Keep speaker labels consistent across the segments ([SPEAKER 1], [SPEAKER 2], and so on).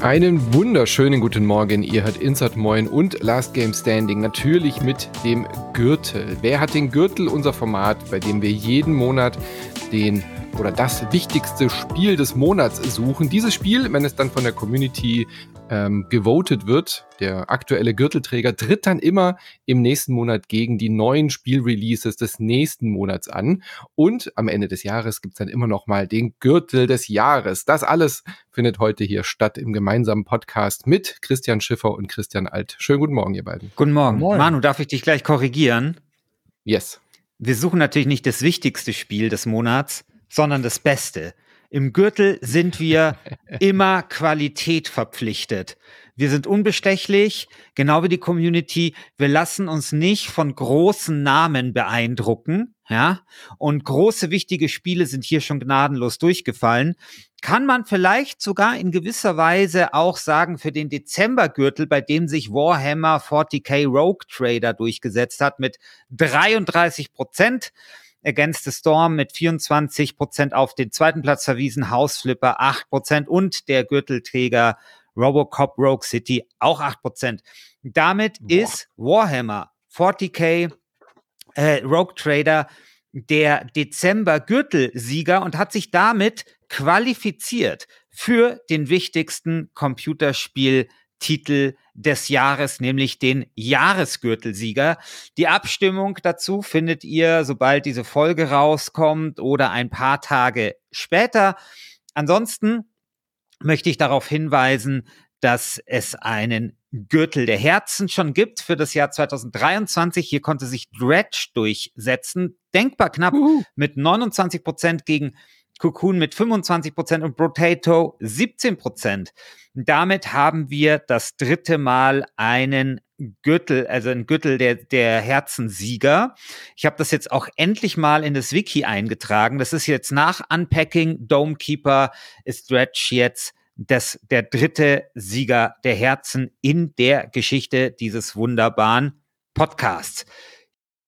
[SPEAKER 1] Einen wunderschönen guten Morgen. Ihr hört Insert Moin und Last Game Standing. Natürlich mit dem Gürtel. Wer hat den Gürtel? Unser Format, bei dem wir jeden Monat den oder das wichtigste Spiel des Monats suchen. Dieses Spiel, wenn es dann von der Community ähm, gewotet wird, der aktuelle Gürtelträger tritt dann immer im nächsten Monat gegen die neuen Spielreleases des nächsten Monats an. Und am Ende des Jahres gibt's dann immer noch mal den Gürtel des Jahres. Das alles findet heute hier statt im gemeinsamen Podcast mit Christian Schiffer und Christian Alt. Schönen guten Morgen, ihr beiden.
[SPEAKER 2] Guten Morgen. Moin. Manu, darf ich dich gleich korrigieren?
[SPEAKER 1] Yes.
[SPEAKER 2] Wir suchen natürlich nicht das wichtigste Spiel des Monats, sondern das Beste. Im Gürtel sind wir immer Qualität verpflichtet. Wir sind unbestechlich, genau wie die Community. Wir lassen uns nicht von großen Namen beeindrucken, ja. Und große, wichtige Spiele sind hier schon gnadenlos durchgefallen. Kann man vielleicht sogar in gewisser Weise auch sagen für den Dezembergürtel, bei dem sich Warhammer 40k Rogue Trader durchgesetzt hat mit 33 Prozent. Against the Storm mit 24 Prozent auf den zweiten Platz verwiesen, Hausflipper 8 Prozent und der Gürtelträger Robocop Rogue City auch 8 Prozent. Damit Boah. ist Warhammer 40k äh, Rogue Trader der Dezember Gürtelsieger und hat sich damit qualifiziert für den wichtigsten Computerspiel Titel des Jahres, nämlich den Jahresgürtelsieger. Die Abstimmung dazu findet ihr, sobald diese Folge rauskommt oder ein paar Tage später. Ansonsten möchte ich darauf hinweisen, dass es einen Gürtel der Herzen schon gibt für das Jahr 2023. Hier konnte sich Dredge durchsetzen. Denkbar knapp uh. mit 29 Prozent gegen Cocoon mit 25 Prozent und Potato 17 Prozent. Damit haben wir das dritte Mal einen Gürtel, also ein Gürtel der, der Herzensieger. Ich habe das jetzt auch endlich mal in das Wiki eingetragen. Das ist jetzt nach Unpacking Domekeeper ist Stretch jetzt das, der dritte Sieger der Herzen in der Geschichte dieses wunderbaren Podcasts.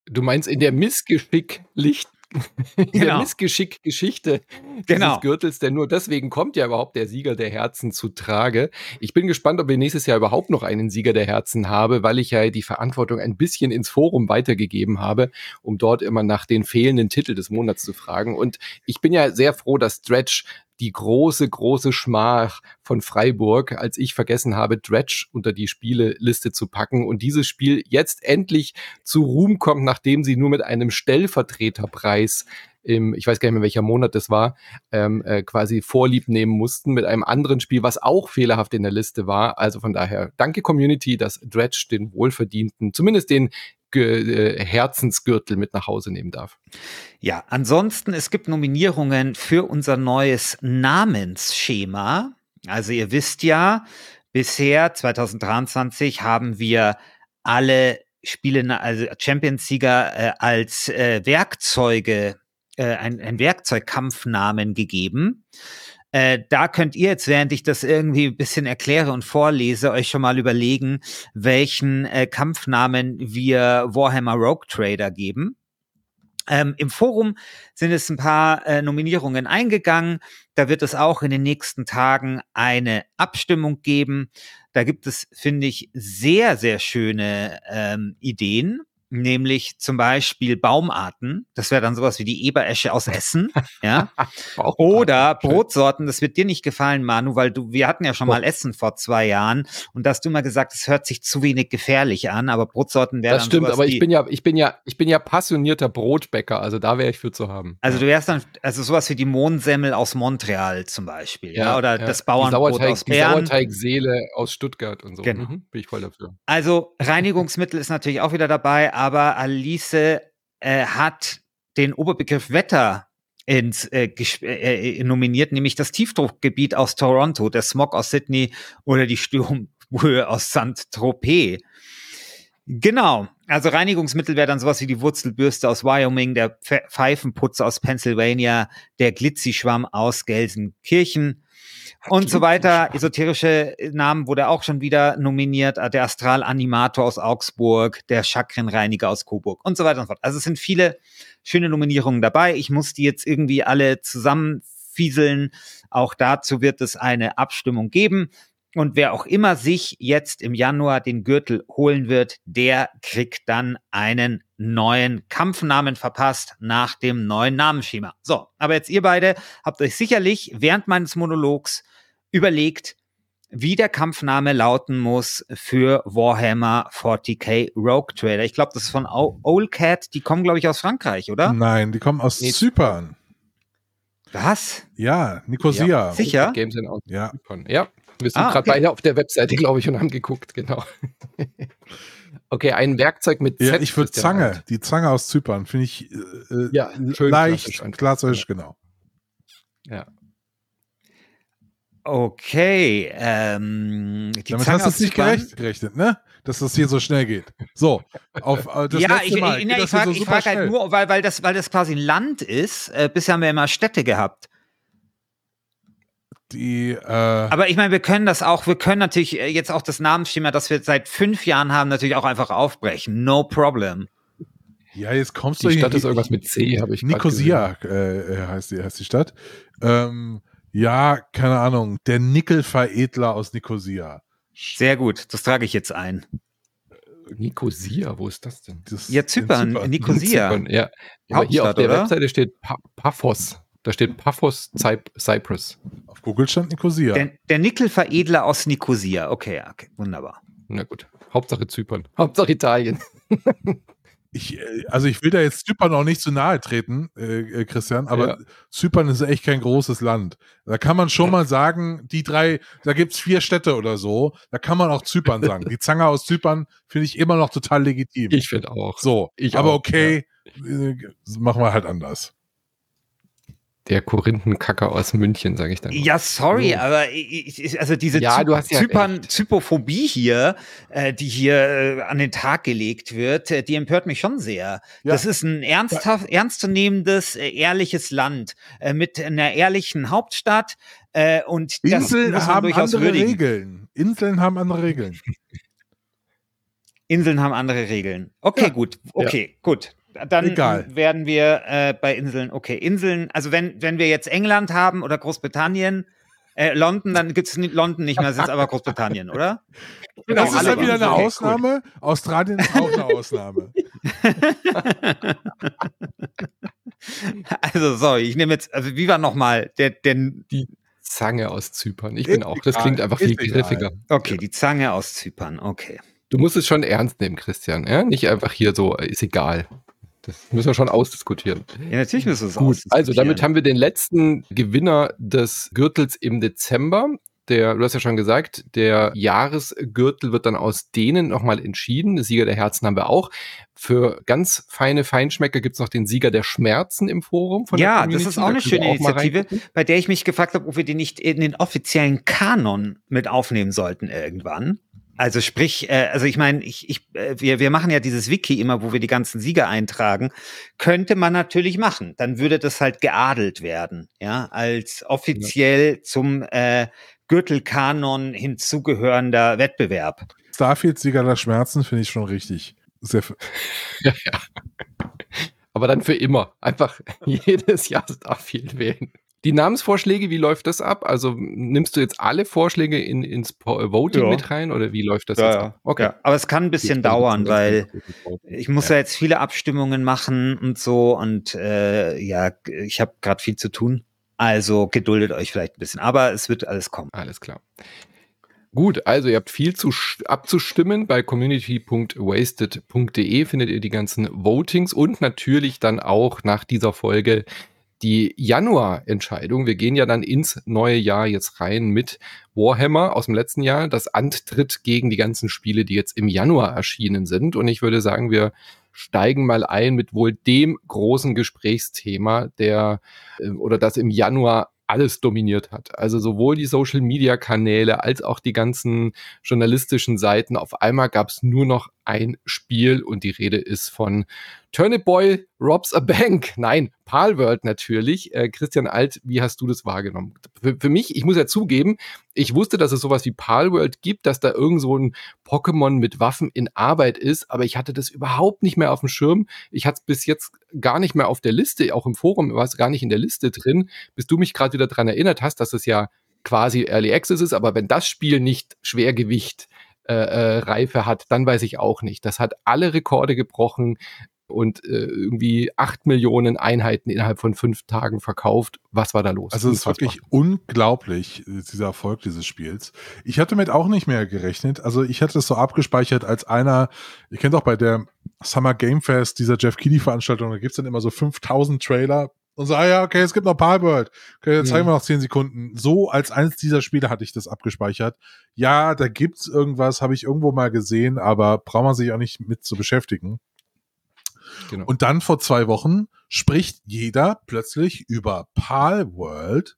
[SPEAKER 1] Du meinst in der Missgeschicklicht genau. Missgeschick-Geschichte genau. dieses Gürtels, denn nur deswegen kommt ja überhaupt der Sieger der Herzen zu Trage. Ich bin gespannt, ob wir nächstes Jahr überhaupt noch einen Sieger der Herzen haben, weil ich ja die Verantwortung ein bisschen ins Forum weitergegeben habe, um dort immer nach den fehlenden Titel des Monats zu fragen. Und ich bin ja sehr froh, dass Stretch die große, große Schmach von Freiburg, als ich vergessen habe, Dredge unter die Spieleliste zu packen und dieses Spiel jetzt endlich zu Ruhm kommt, nachdem sie nur mit einem Stellvertreterpreis im, ich weiß gar nicht mehr welcher Monat das war, ähm, äh, quasi vorlieb nehmen mussten mit einem anderen Spiel, was auch fehlerhaft in der Liste war. Also von daher, danke Community, dass Dredge den wohlverdienten, zumindest den Herzensgürtel mit nach Hause nehmen darf.
[SPEAKER 2] Ja, ansonsten, es gibt Nominierungen für unser neues Namensschema. Also ihr wisst ja, bisher 2023 haben wir alle Spiele, also Champions-Sieger äh, als äh, Werkzeuge, äh, ein, ein Werkzeugkampfnamen gegeben. Äh, da könnt ihr jetzt, während ich das irgendwie ein bisschen erkläre und vorlese, euch schon mal überlegen, welchen äh, Kampfnamen wir Warhammer Rogue Trader geben. Ähm, Im Forum sind es ein paar äh, Nominierungen eingegangen. Da wird es auch in den nächsten Tagen eine Abstimmung geben. Da gibt es, finde ich, sehr, sehr schöne ähm, Ideen nämlich zum Beispiel Baumarten. Das wäre dann sowas wie die Eberesche aus Essen, ja. Oder Brotsorten. Das wird dir nicht gefallen, Manu, weil du, wir hatten ja schon mal Essen vor zwei Jahren und da hast du mal gesagt, es hört sich zu wenig gefährlich an, aber Brotsorten wären
[SPEAKER 1] Das stimmt, aber ich bin ja, ich bin ja, ich bin ja passionierter Brotbäcker, also da wäre ich für zu haben.
[SPEAKER 2] Also du wärst dann, also sowas wie die Mohnsemmel aus Montreal zum Beispiel, ja, ja oder ja. das Bauernbrot
[SPEAKER 1] Sauerteig,
[SPEAKER 2] aus Bern.
[SPEAKER 1] Sauerteigseele aus Stuttgart und so.
[SPEAKER 2] Genau. Mhm,
[SPEAKER 1] bin ich voll dafür.
[SPEAKER 2] Also Reinigungsmittel ist natürlich auch wieder dabei, aber Alice äh, hat den Oberbegriff Wetter ins, äh, äh, äh, nominiert, nämlich das Tiefdruckgebiet aus Toronto, der Smog aus Sydney oder die Sturmhöhe aus Saint-Tropez. Genau, also Reinigungsmittel wäre dann sowas wie die Wurzelbürste aus Wyoming, der Pfeifenputz aus Pennsylvania, der Glitzischwamm aus Gelsenkirchen. Und so weiter. Esoterische Namen wurde auch schon wieder nominiert. Äh, der Astralanimator aus Augsburg, der Chakrenreiniger aus Coburg und so weiter und so fort. Also es sind viele schöne Nominierungen dabei. Ich muss die jetzt irgendwie alle zusammenfieseln. Auch dazu wird es eine Abstimmung geben. Und wer auch immer sich jetzt im Januar den Gürtel holen wird, der kriegt dann einen neuen Kampfnamen verpasst nach dem neuen Namensschema. So, aber jetzt ihr beide habt euch sicherlich während meines Monologs überlegt, wie der Kampfname lauten muss für Warhammer 40k Rogue Trader. Ich glaube, das ist von Old Cat. Die kommen, glaube ich, aus Frankreich, oder?
[SPEAKER 3] Nein, die kommen aus nee. Zypern.
[SPEAKER 2] Was?
[SPEAKER 3] Ja, Nicosia.
[SPEAKER 2] Ja, sicher?
[SPEAKER 1] Games aus
[SPEAKER 3] ja.
[SPEAKER 1] Zypern. Ja, wir sind ah, gerade okay. beide auf der Webseite, glaube ich, und haben geguckt, genau. okay, ein Werkzeug mit
[SPEAKER 3] Z. Ja, ich würde Zange, halt. die Zange aus Zypern, finde ich äh, äh,
[SPEAKER 1] ja,
[SPEAKER 3] schön leicht, klassisch, klassisch genau.
[SPEAKER 2] Ja. Okay, ähm,
[SPEAKER 3] die Damit Zange hast du es nicht gerecht, gerechnet, ne? Dass das hier so schnell geht. So, auf äh, das
[SPEAKER 2] ja, ich, Mal. Ich, ich, ich frage so frag halt nur, weil, weil, das, weil das quasi ein Land ist. Äh, bisher haben wir immer Städte gehabt.
[SPEAKER 3] Die, äh
[SPEAKER 2] Aber ich meine, wir können das auch, wir können natürlich äh, jetzt auch das Namensschema, das wir seit fünf Jahren haben, natürlich auch einfach aufbrechen. No problem.
[SPEAKER 3] Ja, jetzt kommst
[SPEAKER 1] die
[SPEAKER 3] du
[SPEAKER 1] Die Stadt ist irgendwas mit C, habe ich
[SPEAKER 3] Nicosia äh, äh, heißt, die, heißt die Stadt. Ähm, ja, keine Ahnung. Der Nickelveredler aus Nicosia.
[SPEAKER 2] Sehr gut, das trage ich jetzt ein.
[SPEAKER 1] Nicosia, wo ist das denn?
[SPEAKER 2] Das ja, Zypern, Zypern. Nicosia.
[SPEAKER 1] Zypern, ja. Aber hier auf der oder? Webseite steht pa Paphos. Da steht Paphos Cyprus.
[SPEAKER 3] Auf Google stand Nicosia.
[SPEAKER 2] Der, der Nickelveredler aus Nicosia. Okay, okay, wunderbar.
[SPEAKER 1] Na gut. Hauptsache Zypern. Hauptsache Italien.
[SPEAKER 3] ich, äh, also ich will da jetzt Zypern auch nicht zu nahe treten, äh, äh, Christian, aber ja. Zypern ist echt kein großes Land. Da kann man schon mal sagen, die drei, da gibt es vier Städte oder so, da kann man auch Zypern sagen. Die Zange aus Zypern finde ich immer noch total legitim.
[SPEAKER 1] Ich finde auch.
[SPEAKER 3] So,
[SPEAKER 1] ich
[SPEAKER 3] aber
[SPEAKER 1] auch,
[SPEAKER 3] okay, ja. äh, machen wir halt anders
[SPEAKER 1] der Korinthenkacker aus München, sage ich dann.
[SPEAKER 2] Ja, sorry, oh. aber ich, also diese
[SPEAKER 1] ja, Zy ja
[SPEAKER 2] Zypern, Zypophobie hier, äh, die hier äh, an den Tag gelegt wird, äh, die empört mich schon sehr. Ja. Das ist ein ernsthaft, ernstzunehmendes, äh, ehrliches Land äh, mit einer ehrlichen Hauptstadt äh, und
[SPEAKER 3] Inseln haben andere würdigen. Regeln. Inseln haben andere Regeln.
[SPEAKER 2] Inseln haben andere Regeln. Okay, gut. Okay, gut dann Egal. werden wir äh, bei Inseln, okay, Inseln, also wenn, wenn wir jetzt England haben oder Großbritannien, äh, London, dann gibt es London nicht mehr, es ist aber Großbritannien, oder?
[SPEAKER 3] Genau, das ist dann wieder eine okay, Ausnahme. Cool. Australien ist auch eine Ausnahme.
[SPEAKER 2] also, sorry, ich nehme jetzt, also wie war nochmal der, der,
[SPEAKER 1] die Zange aus Zypern. Ich bin auch, das klingt einfach viel griffiger.
[SPEAKER 2] Okay, die Zange aus Zypern, okay.
[SPEAKER 1] Du musst es schon ernst nehmen, Christian. Ja? Nicht einfach hier so, ist egal. Das müssen wir schon ausdiskutieren.
[SPEAKER 2] Ja, natürlich müssen wir es
[SPEAKER 1] Gut, also damit haben wir den letzten Gewinner des Gürtels im Dezember. Der, du hast ja schon gesagt, der Jahresgürtel wird dann aus denen nochmal entschieden. Der Sieger der Herzen haben wir auch. Für ganz feine Feinschmecker gibt es noch den Sieger der Schmerzen im Forum.
[SPEAKER 2] Von ja, das ist auch eine schöne auch Initiative, bei der ich mich gefragt habe, ob wir die nicht in den offiziellen Kanon mit aufnehmen sollten irgendwann. Also sprich, äh, also ich meine, ich, ich, äh, wir, wir machen ja dieses Wiki immer, wo wir die ganzen Sieger eintragen. Könnte man natürlich machen. Dann würde das halt geadelt werden, ja, als offiziell ja. zum äh, Gürtelkanon hinzugehörender Wettbewerb.
[SPEAKER 3] Starfield-Sieger der Schmerzen finde ich schon richtig. Sehr
[SPEAKER 1] ja, ja. Aber dann für immer. Einfach jedes Jahr Starfield wählen. Die Namensvorschläge, wie läuft das ab? Also nimmst du jetzt alle Vorschläge in, ins äh, Voting ja. mit rein oder wie läuft das
[SPEAKER 2] ja,
[SPEAKER 1] jetzt
[SPEAKER 2] ab? Okay. Ja. Aber es kann ein bisschen dauern, weil ich muss ja. jetzt viele Abstimmungen machen und so und äh, ja, ich habe gerade viel zu tun. Also geduldet euch vielleicht ein bisschen, aber es wird alles kommen.
[SPEAKER 1] Alles klar. Gut, also ihr habt viel zu abzustimmen. Bei community.wasted.de findet ihr die ganzen Votings und natürlich dann auch nach dieser Folge die Januar-Entscheidung. Wir gehen ja dann ins neue Jahr jetzt rein mit Warhammer aus dem letzten Jahr, das antritt gegen die ganzen Spiele, die jetzt im Januar erschienen sind. Und ich würde sagen, wir steigen mal ein mit wohl dem großen Gesprächsthema, der äh, oder das im Januar alles dominiert hat. Also sowohl die Social-Media-Kanäle als auch die ganzen journalistischen Seiten. Auf einmal gab es nur noch ein Spiel und die Rede ist von Turnip Boy Robs a Bank. Nein, Palworld natürlich. Äh, Christian Alt, wie hast du das wahrgenommen? Für, für, mich, ich muss ja zugeben, ich wusste, dass es sowas wie Palworld gibt, dass da irgend so ein Pokémon mit Waffen in Arbeit ist, aber ich hatte das überhaupt nicht mehr auf dem Schirm. Ich hatte es bis jetzt gar nicht mehr auf der Liste, auch im Forum war es gar nicht in der Liste drin, bis du mich gerade wieder daran erinnert hast, dass es ja quasi Early Access ist, aber wenn das Spiel nicht Schwergewicht äh, äh, Reife hat, dann weiß ich auch nicht. Das hat alle Rekorde gebrochen und äh, irgendwie acht Millionen Einheiten innerhalb von fünf Tagen verkauft. Was war da los?
[SPEAKER 3] Also es ist wirklich unglaublich, äh, dieser Erfolg dieses Spiels. Ich hatte mit auch nicht mehr gerechnet. Also ich hatte es so abgespeichert als einer, ihr kennt auch bei der Summer Game Fest, dieser Jeff Keighley Veranstaltung, da gibt's dann immer so 5000 Trailer und so, ah ja, okay, es gibt noch Palworld. Okay, jetzt zeigen wir noch 10 Sekunden. So als eins dieser Spiele hatte ich das abgespeichert. Ja, da gibt's irgendwas, habe ich irgendwo mal gesehen, aber braucht man sich auch nicht mit zu beschäftigen. Genau. Und dann vor zwei Wochen spricht jeder plötzlich über Palworld.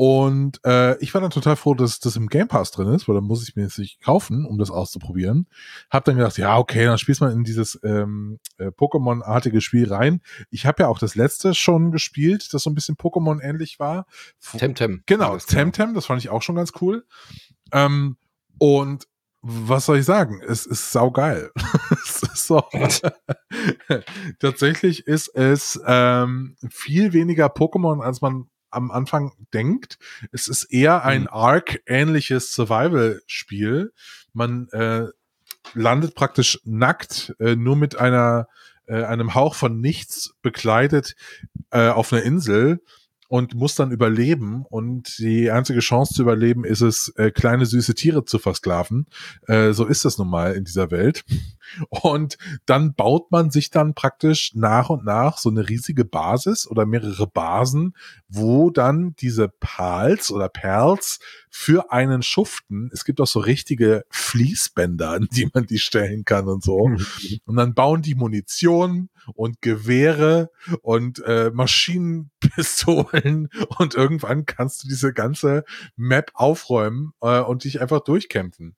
[SPEAKER 3] Und äh, ich war dann total froh, dass das im Game Pass drin ist, weil dann muss ich mir jetzt nicht kaufen, um das auszuprobieren. Hab dann gedacht, ja, okay, dann spielst man in dieses ähm, äh, Pokémon-artige Spiel rein. Ich habe ja auch das letzte schon gespielt, das so ein bisschen Pokémon-ähnlich war.
[SPEAKER 1] Temtem.
[SPEAKER 3] Genau, Temtem, das fand ich auch schon ganz cool. Ähm, und was soll ich sagen? Es ist saugeil. es ist so. Tatsächlich ist es ähm, viel weniger Pokémon, als man am Anfang denkt. Es ist eher ein mhm. Arc-ähnliches Survival-Spiel. Man äh, landet praktisch nackt, äh, nur mit einer äh, einem Hauch von nichts bekleidet äh, auf einer Insel und muss dann überleben. Und die einzige Chance zu überleben ist es, äh, kleine süße Tiere zu versklaven. Äh, so ist das nun mal in dieser Welt. Und dann baut man sich dann praktisch nach und nach so eine riesige Basis oder mehrere Basen, wo dann diese Pals oder Perls für einen schuften. Es gibt auch so richtige Fließbänder, an die man die stellen kann und so. Mhm. Und dann bauen die Munition und Gewehre und äh, Maschinenpistolen und irgendwann kannst du diese ganze Map aufräumen äh, und dich einfach durchkämpfen.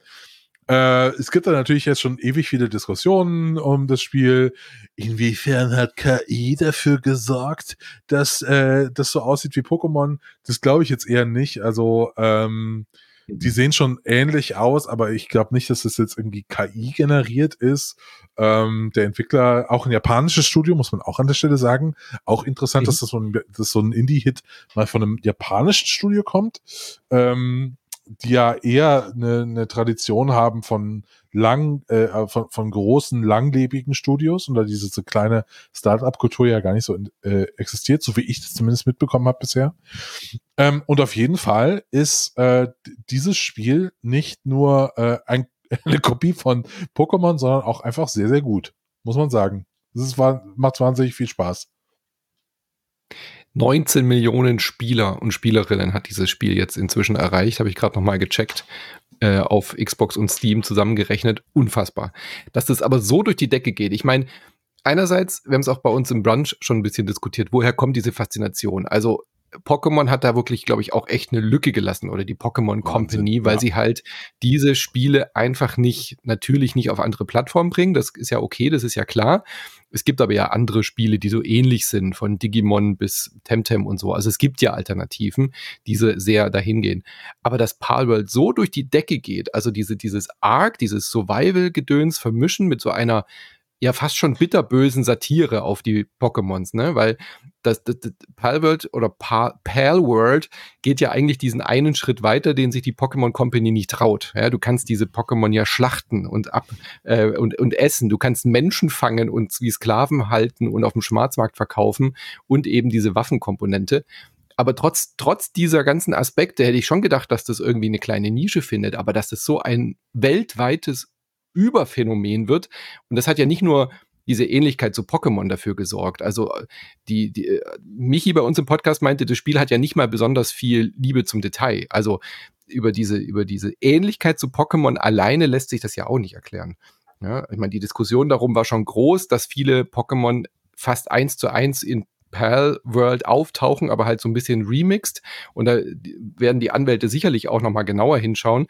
[SPEAKER 3] Äh, es gibt da natürlich jetzt schon ewig viele Diskussionen um das Spiel. Inwiefern hat KI dafür gesorgt, dass äh, das so aussieht wie Pokémon? Das glaube ich jetzt eher nicht. Also ähm, die sehen schon ähnlich aus, aber ich glaube nicht, dass das jetzt irgendwie KI generiert ist. Ähm, der Entwickler, auch ein japanisches Studio, muss man auch an der Stelle sagen. Auch interessant, mhm. dass das so ein, dass so ein Indie-Hit mal von einem japanischen Studio kommt, ähm, die ja eher eine, eine Tradition haben von lang, äh, von, von großen, langlebigen Studios und da diese so kleine Start-up-Kultur ja gar nicht so äh, existiert, so wie ich das zumindest mitbekommen habe bisher. Ähm, und auf jeden Fall ist äh, dieses Spiel nicht nur äh, ein, eine Kopie von Pokémon, sondern auch einfach sehr, sehr gut, muss man sagen. Das ist, macht wahnsinnig viel Spaß.
[SPEAKER 1] 19 Millionen Spieler und Spielerinnen hat dieses Spiel jetzt inzwischen erreicht, habe ich gerade nochmal gecheckt äh, auf Xbox und Steam zusammengerechnet. Unfassbar. Dass das aber so durch die Decke geht. Ich meine, einerseits, wir haben es auch bei uns im Brunch schon ein bisschen diskutiert, woher kommt diese Faszination? Also Pokémon hat da wirklich, glaube ich, auch echt eine Lücke gelassen oder die Pokémon Company, weil ja. sie halt diese Spiele einfach nicht, natürlich nicht auf andere Plattformen bringen. Das ist ja okay, das ist ja klar. Es gibt aber ja andere Spiele, die so ähnlich sind, von Digimon bis Temtem und so. Also es gibt ja Alternativen, diese sehr dahin gehen. Aber dass Palworld so durch die Decke geht, also diese, dieses Arc, dieses Survival-Gedöns vermischen mit so einer ja fast schon bitterbösen Satire auf die Pokémons, ne? Weil das, das, das Palworld oder Pal, Palworld geht ja eigentlich diesen einen Schritt weiter, den sich die Pokémon Company nicht traut. Ja, du kannst diese Pokémon ja schlachten und ab äh, und, und essen. Du kannst Menschen fangen und wie Sklaven halten und auf dem Schwarzmarkt verkaufen und eben diese Waffenkomponente. Aber trotz, trotz dieser ganzen Aspekte hätte ich schon gedacht, dass das irgendwie eine kleine Nische findet, aber dass das so ein weltweites Überphänomen wird. Und das hat ja nicht nur diese Ähnlichkeit zu Pokémon dafür gesorgt. Also die, die Michi bei uns im Podcast meinte, das Spiel hat ja nicht mal besonders viel Liebe zum Detail. Also über diese, über diese Ähnlichkeit zu Pokémon alleine lässt sich das ja auch nicht erklären. Ja, ich meine, die Diskussion darum war schon groß, dass viele Pokémon fast eins zu eins in Pal World auftauchen, aber halt so ein bisschen remixed. Und da werden die Anwälte sicherlich auch nochmal genauer hinschauen.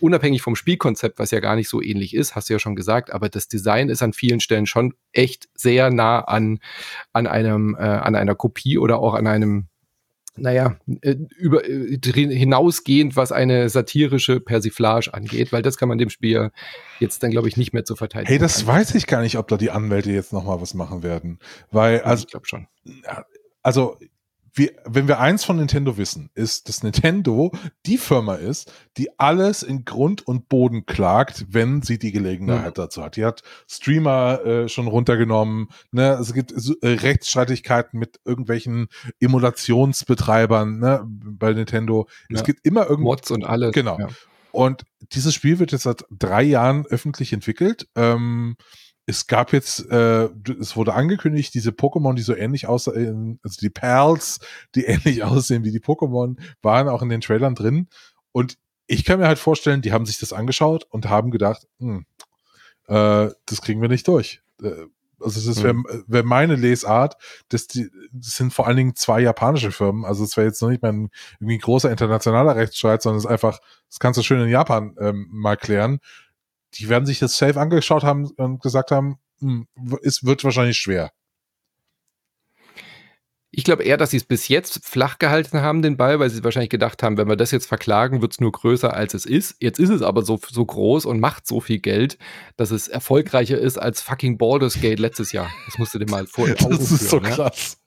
[SPEAKER 1] Unabhängig vom Spielkonzept, was ja gar nicht so ähnlich ist, hast du ja schon gesagt, aber das Design ist an vielen Stellen schon echt sehr nah an, an einem, äh, an einer Kopie oder auch an einem naja, äh, über, äh, hinausgehend, was eine satirische Persiflage angeht, weil das kann man dem Spiel jetzt dann, glaube ich, nicht mehr zu verteidigen.
[SPEAKER 3] Hey, das kann. weiß ich gar nicht, ob da die Anwälte jetzt nochmal was machen werden. Weil, also,
[SPEAKER 1] ich glaube schon.
[SPEAKER 3] Also, wir, wenn wir eins von Nintendo wissen, ist, dass Nintendo die Firma ist, die alles in Grund und Boden klagt, wenn sie die Gelegenheit mhm. dazu hat. Die hat Streamer äh, schon runtergenommen. Ne? Es gibt äh, Rechtsstreitigkeiten mit irgendwelchen Emulationsbetreibern ne? bei Nintendo. Ja. Es gibt immer irgendwo
[SPEAKER 1] Mods und alles.
[SPEAKER 3] Genau. Ja. Und dieses Spiel wird jetzt seit drei Jahren öffentlich entwickelt. Ähm, es gab jetzt, äh, es wurde angekündigt, diese Pokémon, die so ähnlich aussehen, also die Perls, die ähnlich aussehen wie die Pokémon, waren auch in den Trailern drin. Und ich kann mir halt vorstellen, die haben sich das angeschaut und haben gedacht, hm, äh, das kriegen wir nicht durch. Äh, also das wäre hm. wär meine Lesart. Das, die, das sind vor allen Dingen zwei japanische Firmen. Also es wäre jetzt noch nicht mal ein irgendwie großer internationaler Rechtsstreit, sondern es ist einfach, das kannst du schön in Japan ähm, mal klären die werden sich das safe angeschaut haben und gesagt haben, hm, es wird wahrscheinlich schwer.
[SPEAKER 1] Ich glaube eher, dass sie es bis jetzt flach gehalten haben, den Ball, weil sie wahrscheinlich gedacht haben, wenn wir das jetzt verklagen, wird es nur größer, als es ist. Jetzt ist es aber so, so groß und macht so viel Geld, dass es erfolgreicher ist als fucking Baldur's Gate letztes Jahr. Das musst du dir mal vorstellen.
[SPEAKER 3] Das ist so krass.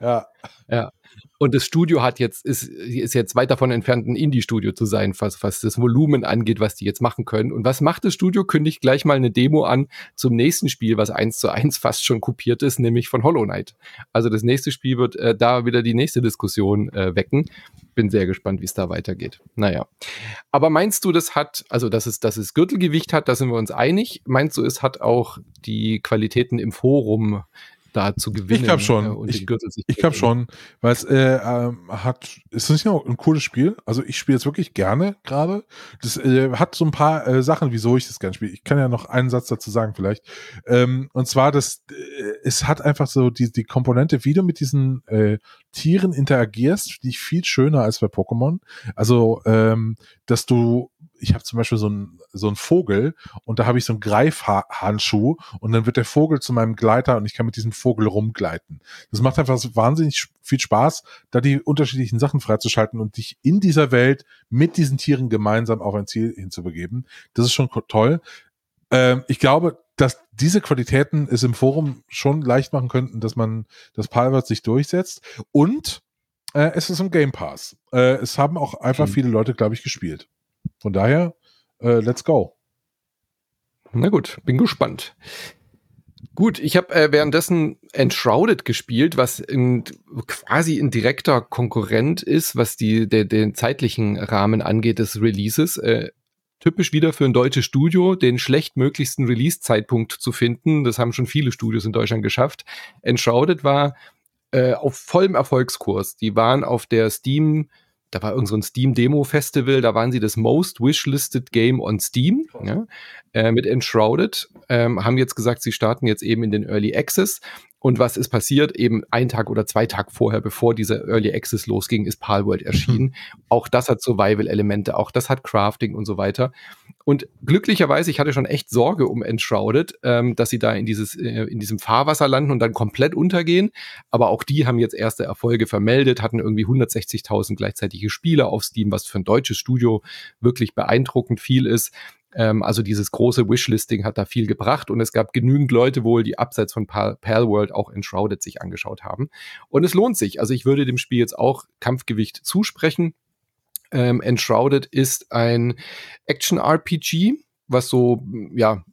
[SPEAKER 1] Ja. Ja. Und das Studio hat jetzt, ist, ist jetzt weit davon entfernt, ein Indie-Studio zu sein, was, was das Volumen angeht, was die jetzt machen können. Und was macht das Studio? Kündigt gleich mal eine Demo an zum nächsten Spiel, was eins zu eins fast schon kopiert ist, nämlich von Hollow Knight. Also das nächste Spiel wird äh, da wieder die nächste Diskussion äh, wecken. Bin sehr gespannt, wie es da weitergeht. Naja. Aber meinst du, das hat, also dass es, dass es Gürtelgewicht hat, da sind wir uns einig. Meinst du, es hat auch die Qualitäten im Forum da zu gewinnen.
[SPEAKER 3] Ich glaube schon. Äh, ich, ich glaube schon, weil es äh, äh, hat, es ist ja auch ein cooles Spiel. Also ich spiele es wirklich gerne gerade. Das äh, hat so ein paar äh, Sachen, wieso ich das gerne spiele. Ich kann ja noch einen Satz dazu sagen vielleicht. Ähm, und zwar, dass äh, es hat einfach so die, die Komponente, wie du mit diesen äh, Tieren interagierst, die viel schöner als bei Pokémon. Also, ähm, dass du ich habe zum Beispiel so einen so einen Vogel und da habe ich so einen Greifhandschuh und dann wird der Vogel zu meinem Gleiter und ich kann mit diesem Vogel rumgleiten. Das macht einfach so wahnsinnig viel Spaß, da die unterschiedlichen Sachen freizuschalten und dich in dieser Welt mit diesen Tieren gemeinsam auf ein Ziel hinzubegeben. Das ist schon toll. Ähm, ich glaube, dass diese Qualitäten es im Forum schon leicht machen könnten, dass man das Palworld sich durchsetzt und äh, es ist im Game Pass. Äh, es haben auch einfach mhm. viele Leute, glaube ich, gespielt. Von daher, äh, let's go.
[SPEAKER 1] Na gut, bin gespannt. Gut, ich habe äh, währenddessen Enshrouded gespielt, was in, quasi ein direkter Konkurrent ist, was die, de, den zeitlichen Rahmen angeht des Releases. Äh, typisch wieder für ein deutsches Studio, den schlechtmöglichsten Release-Zeitpunkt zu finden. Das haben schon viele Studios in Deutschland geschafft. Enshrouded war äh, auf vollem Erfolgskurs. Die waren auf der Steam da war irgend so ein Steam-Demo-Festival, da waren sie das Most Wishlisted Game on Steam ja, äh, mit Enshrouded, ähm, haben jetzt gesagt, sie starten jetzt eben in den Early Access und was ist passiert? Eben ein Tag oder zwei Tage vorher, bevor dieser Early Access losging, ist Palworld erschienen. Mhm. Auch das hat Survival-Elemente, auch das hat Crafting und so weiter. Und glücklicherweise, ich hatte schon echt Sorge um Enshrouded, ähm, dass sie da in, dieses, äh, in diesem Fahrwasser landen und dann komplett untergehen. Aber auch die haben jetzt erste Erfolge vermeldet, hatten irgendwie 160.000 gleichzeitige Spiele auf Steam, was für ein deutsches Studio wirklich beeindruckend viel ist. Ähm, also dieses große Wishlisting hat da viel gebracht und es gab genügend Leute wohl, die abseits von Pal Palworld auch Enshrouded sich angeschaut haben. Und es lohnt sich. Also ich würde dem Spiel jetzt auch Kampfgewicht zusprechen. Ähm, Enshrouded ist ein Action-RPG, was so, ja,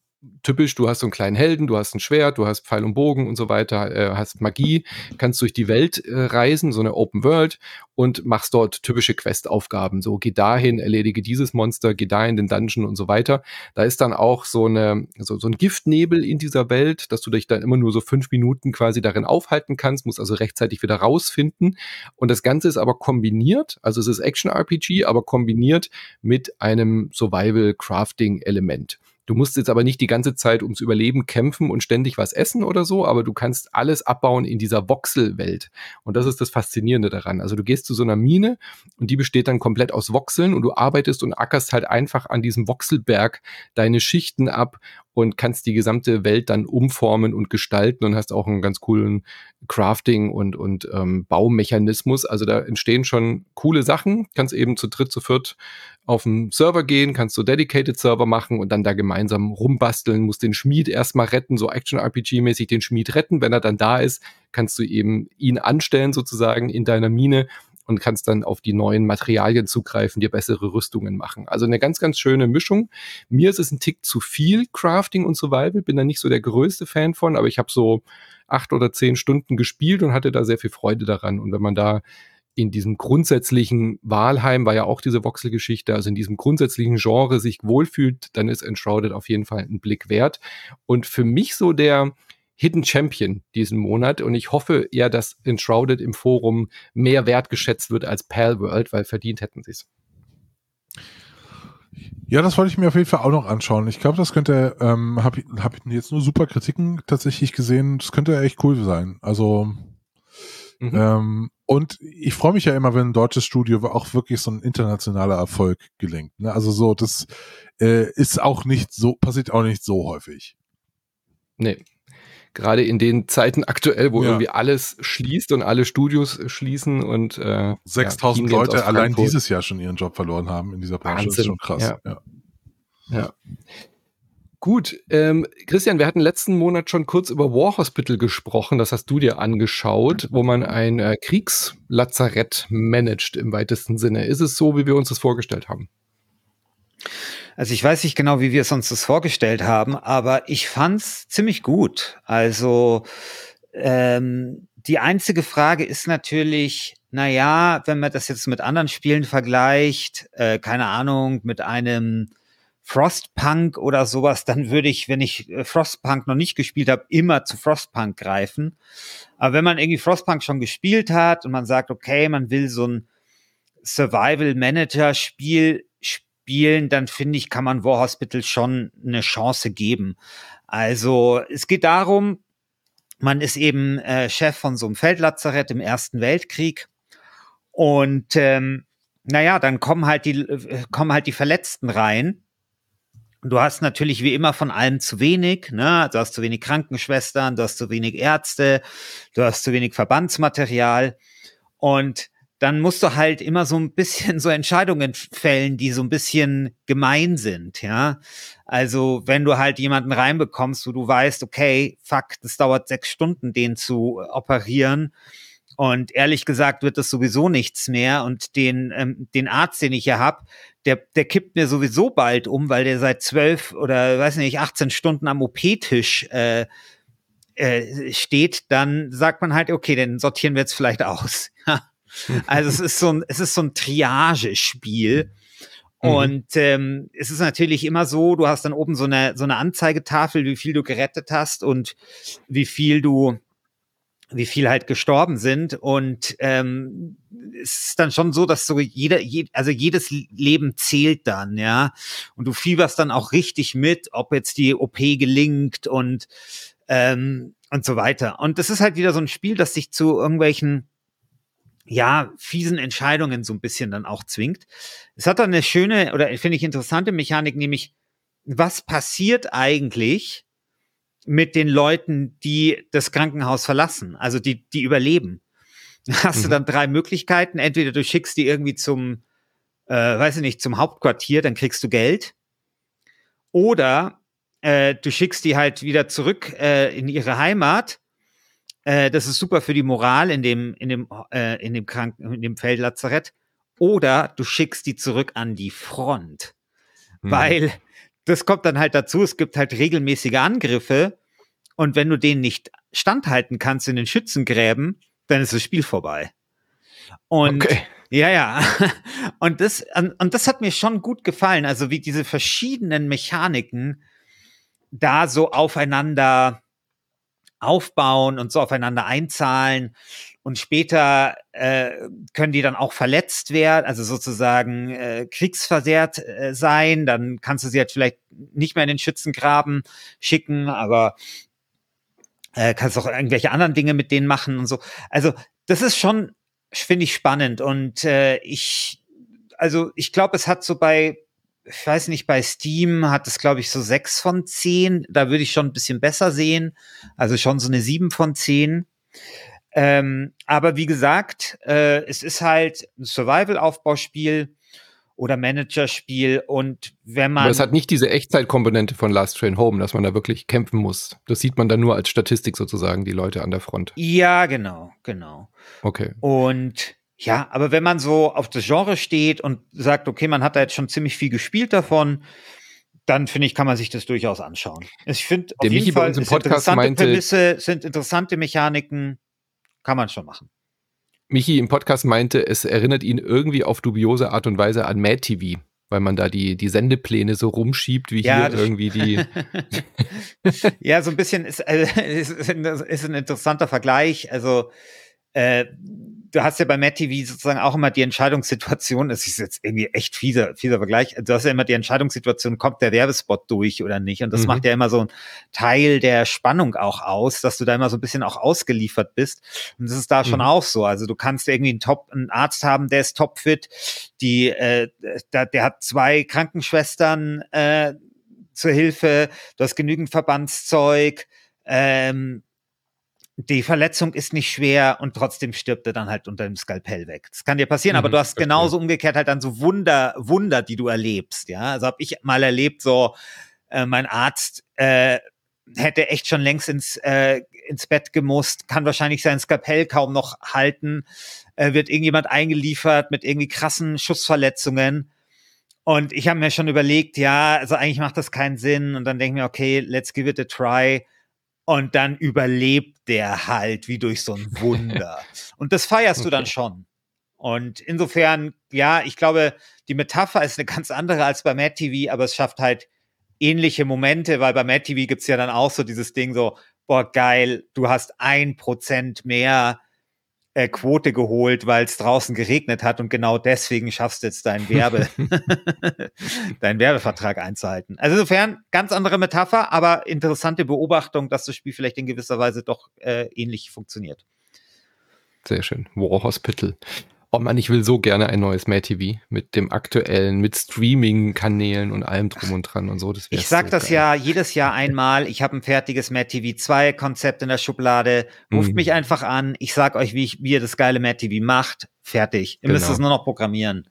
[SPEAKER 1] typisch, du hast so einen kleinen Helden, du hast ein Schwert, du hast Pfeil und Bogen und so weiter, äh, hast Magie, kannst durch die Welt äh, reisen, so eine Open World und machst dort typische Questaufgaben. So, geh dahin, erledige dieses Monster, geh da in den Dungeon und so weiter. Da ist dann auch so eine, so, so ein Giftnebel in dieser Welt, dass du dich dann immer nur so fünf Minuten quasi darin aufhalten kannst, musst also rechtzeitig wieder rausfinden. Und das Ganze ist aber kombiniert, also es ist Action-RPG, aber kombiniert mit einem Survival-Crafting-Element. Du musst jetzt aber nicht die ganze Zeit ums Überleben kämpfen und ständig was essen oder so, aber du kannst alles abbauen in dieser Voxelwelt. Und das ist das Faszinierende daran. Also du gehst zu so einer Mine und die besteht dann komplett aus Voxeln und du arbeitest und ackerst halt einfach an diesem Voxelberg deine Schichten ab und kannst die gesamte Welt dann umformen und gestalten und hast auch einen ganz coolen Crafting und, und ähm, Baumechanismus. Also da entstehen schon coole Sachen. Kannst eben zu dritt, zu viert auf den Server gehen, kannst so Dedicated Server machen und dann da gemeinsam rumbasteln, musst den Schmied erstmal retten, so Action-RPG-mäßig den Schmied retten. Wenn er dann da ist, kannst du eben ihn anstellen sozusagen in deiner Mine und kannst dann auf die neuen Materialien zugreifen, dir bessere Rüstungen machen. Also eine ganz, ganz schöne Mischung. Mir ist es ein Tick zu viel Crafting und Survival, bin da nicht so der größte Fan von, aber ich habe so acht oder zehn Stunden gespielt und hatte da sehr viel Freude daran. Und wenn man da in diesem grundsätzlichen Wahlheim war ja auch diese Voxel-Geschichte, also in diesem grundsätzlichen Genre sich wohlfühlt, dann ist Enshrouded auf jeden Fall ein Blick wert. Und für mich so der, Hidden Champion diesen Monat und ich hoffe ja, dass Enshrouded im Forum mehr wertgeschätzt wird als Palworld, weil verdient hätten sie es.
[SPEAKER 3] Ja, das wollte ich mir auf jeden Fall auch noch anschauen. Ich glaube, das könnte, ähm, habe hab ich jetzt nur super Kritiken tatsächlich gesehen. Das könnte echt cool sein. Also, mhm. ähm, und ich freue mich ja immer, wenn ein deutsches Studio auch wirklich so ein internationaler Erfolg gelingt. Ne? Also so, das äh, ist auch nicht so, passiert auch nicht so häufig.
[SPEAKER 1] Nee, gerade in den Zeiten aktuell, wo ja. irgendwie alles schließt und alle Studios schließen und
[SPEAKER 3] äh, 6000 ja, Leute allein dieses Jahr schon ihren Job verloren haben in dieser Branche. Wahnsinn. Das ist schon krass.
[SPEAKER 1] Ja. ja. ja. Gut, ähm, Christian, wir hatten letzten Monat schon kurz über War Hospital gesprochen, das hast du dir angeschaut, wo man ein äh, Kriegslazarett managt im weitesten Sinne. Ist es so, wie wir uns das vorgestellt haben?
[SPEAKER 2] Also ich weiß nicht genau, wie wir es uns das vorgestellt haben, aber ich fand's ziemlich gut. Also ähm, die einzige Frage ist natürlich, na ja, wenn man das jetzt mit anderen Spielen vergleicht, äh, keine Ahnung, mit einem Frostpunk oder sowas, dann würde ich, wenn ich äh, Frostpunk noch nicht gespielt habe, immer zu Frostpunk greifen. Aber wenn man irgendwie Frostpunk schon gespielt hat und man sagt, okay, man will so ein Survival Manager Spiel spielen, dann finde ich, kann man War Hospital schon eine Chance geben. Also es geht darum, man ist eben äh, Chef von so einem Feldlazarett im Ersten Weltkrieg und ähm, naja, dann kommen halt die äh, kommen halt die Verletzten rein. Du hast natürlich wie immer von allem zu wenig, ne? Du hast zu wenig Krankenschwestern, du hast zu wenig Ärzte, du hast zu wenig Verbandsmaterial und dann musst du halt immer so ein bisschen so Entscheidungen fällen, die so ein bisschen gemein sind, ja. Also, wenn du halt jemanden reinbekommst, wo du weißt, okay, fuck, das dauert sechs Stunden, den zu operieren. Und ehrlich gesagt wird das sowieso nichts mehr. Und den, ähm, den Arzt, den ich hier hab, der, der kippt mir sowieso bald um, weil der seit zwölf oder weiß nicht, 18 Stunden am OP-Tisch äh, äh, steht, dann sagt man halt, okay, dann sortieren wir jetzt vielleicht aus. Also es ist so ein, es ist so ein Triage-Spiel. Mhm. Und ähm, es ist natürlich immer so, du hast dann oben so eine, so eine Anzeigetafel, wie viel du gerettet hast und wie viel du, wie viel halt gestorben sind. Und ähm, es ist dann schon so, dass so jeder, je, also jedes Leben zählt dann, ja. Und du fieberst dann auch richtig mit, ob jetzt die OP gelingt und ähm, und so weiter. Und das ist halt wieder so ein Spiel, das sich zu irgendwelchen ja, fiesen Entscheidungen so ein bisschen dann auch zwingt. Es hat dann eine schöne oder finde ich interessante Mechanik, nämlich was passiert eigentlich mit den Leuten, die das Krankenhaus verlassen, also die, die überleben. Hast mhm. du dann drei Möglichkeiten. Entweder du schickst die irgendwie zum, äh, weiß ich nicht, zum Hauptquartier, dann kriegst du Geld. Oder äh, du schickst die halt wieder zurück äh, in ihre Heimat äh, das ist super für die Moral in dem, in dem, äh, in dem Kranken, in dem Feldlazarett. Oder du schickst die zurück an die Front. Mhm. Weil das kommt dann halt dazu, es gibt halt regelmäßige Angriffe. Und wenn du denen nicht standhalten kannst in den Schützengräben, dann ist das Spiel vorbei. Und okay. ja, ja. Und das, und das hat mir schon gut gefallen. Also wie diese verschiedenen Mechaniken da so aufeinander aufbauen und so aufeinander einzahlen. Und später äh, können die dann auch verletzt werden, also sozusagen äh, kriegsversehrt äh, sein. Dann kannst du sie halt vielleicht nicht mehr in den Schützengraben schicken, aber äh, kannst auch irgendwelche anderen Dinge mit denen machen und so. Also das ist schon, finde ich, spannend. Und äh, ich, also ich glaube, es hat so bei ich weiß nicht, bei Steam hat es, glaube ich, so sechs von zehn. Da würde ich schon ein bisschen besser sehen. Also schon so eine sieben von zehn. Ähm, aber wie gesagt, äh, es ist halt ein Survival-Aufbauspiel oder Managerspiel und wenn man. Aber
[SPEAKER 1] es hat nicht diese Echtzeitkomponente von Last Train Home, dass man da wirklich kämpfen muss. Das sieht man dann nur als Statistik sozusagen, die Leute an der Front.
[SPEAKER 2] Ja, genau, genau.
[SPEAKER 1] Okay.
[SPEAKER 2] Und ja, aber wenn man so auf das Genre steht und sagt, okay, man hat da jetzt schon ziemlich viel gespielt davon, dann finde ich, kann man sich das durchaus anschauen. Ich finde auf jeden Fall ist interessante meinte, Prämisse, sind interessante Mechaniken, kann man schon machen.
[SPEAKER 1] Michi im Podcast meinte, es erinnert ihn irgendwie auf dubiose Art und Weise an Mad TV, weil man da die, die Sendepläne so rumschiebt, wie ja, hier irgendwie die.
[SPEAKER 2] ja, so ein bisschen ist, äh, ist, ist ein interessanter Vergleich. Also äh, du hast ja bei Matt TV sozusagen auch immer die Entscheidungssituation, das ist jetzt irgendwie echt fieser, fieser Vergleich, du hast ja immer die Entscheidungssituation, kommt der Werbespot durch oder nicht? Und das mhm. macht ja immer so ein Teil der Spannung auch aus, dass du da immer so ein bisschen auch ausgeliefert bist. Und das ist da mhm. schon auch so. Also du kannst irgendwie einen Top, einen Arzt haben, der ist topfit, die, äh, der, der hat zwei Krankenschwestern äh, zur Hilfe, du hast genügend Verbandszeug, ähm, die Verletzung ist nicht schwer und trotzdem stirbt er dann halt unter dem Skalpell weg. Das kann dir passieren, mhm, aber du hast okay. genauso umgekehrt halt dann so Wunder, Wunder, die du erlebst. Ja, also habe ich mal erlebt, so äh, mein Arzt äh, hätte echt schon längst ins äh, ins Bett gemusst, kann wahrscheinlich sein Skalpell kaum noch halten, äh, wird irgendjemand eingeliefert mit irgendwie krassen Schussverletzungen. Und ich habe mir schon überlegt, ja, also eigentlich macht das keinen Sinn. Und dann denke ich mir, okay, let's give it a try und dann überlebt der halt wie durch so ein Wunder. und das feierst okay. du dann schon. Und insofern, ja, ich glaube, die Metapher ist eine ganz andere als bei Mad TV, aber es schafft halt ähnliche Momente, weil bei Mad TV gibt's ja dann auch so dieses Ding so, boah, geil, du hast ein Prozent mehr äh, Quote geholt, weil es draußen geregnet hat und genau deswegen schaffst du jetzt deinen Werbe, deinen Werbevertrag einzuhalten. Also insofern ganz andere Metapher, aber interessante Beobachtung, dass das Spiel vielleicht in gewisser Weise doch äh, ähnlich funktioniert.
[SPEAKER 1] Sehr schön. War Hospital. Oh Mann, ich will so gerne ein neues Mad TV mit dem aktuellen, mit Streaming-Kanälen und allem drum und dran und so.
[SPEAKER 2] Ich sag so das geil. ja jedes Jahr einmal. Ich habe ein fertiges Mad TV 2 Konzept in der Schublade. Ruft mhm. mich einfach an. Ich sag euch, wie, ich, wie ihr das geile Mad TV macht. Fertig. Ihr genau. müsst es nur noch programmieren.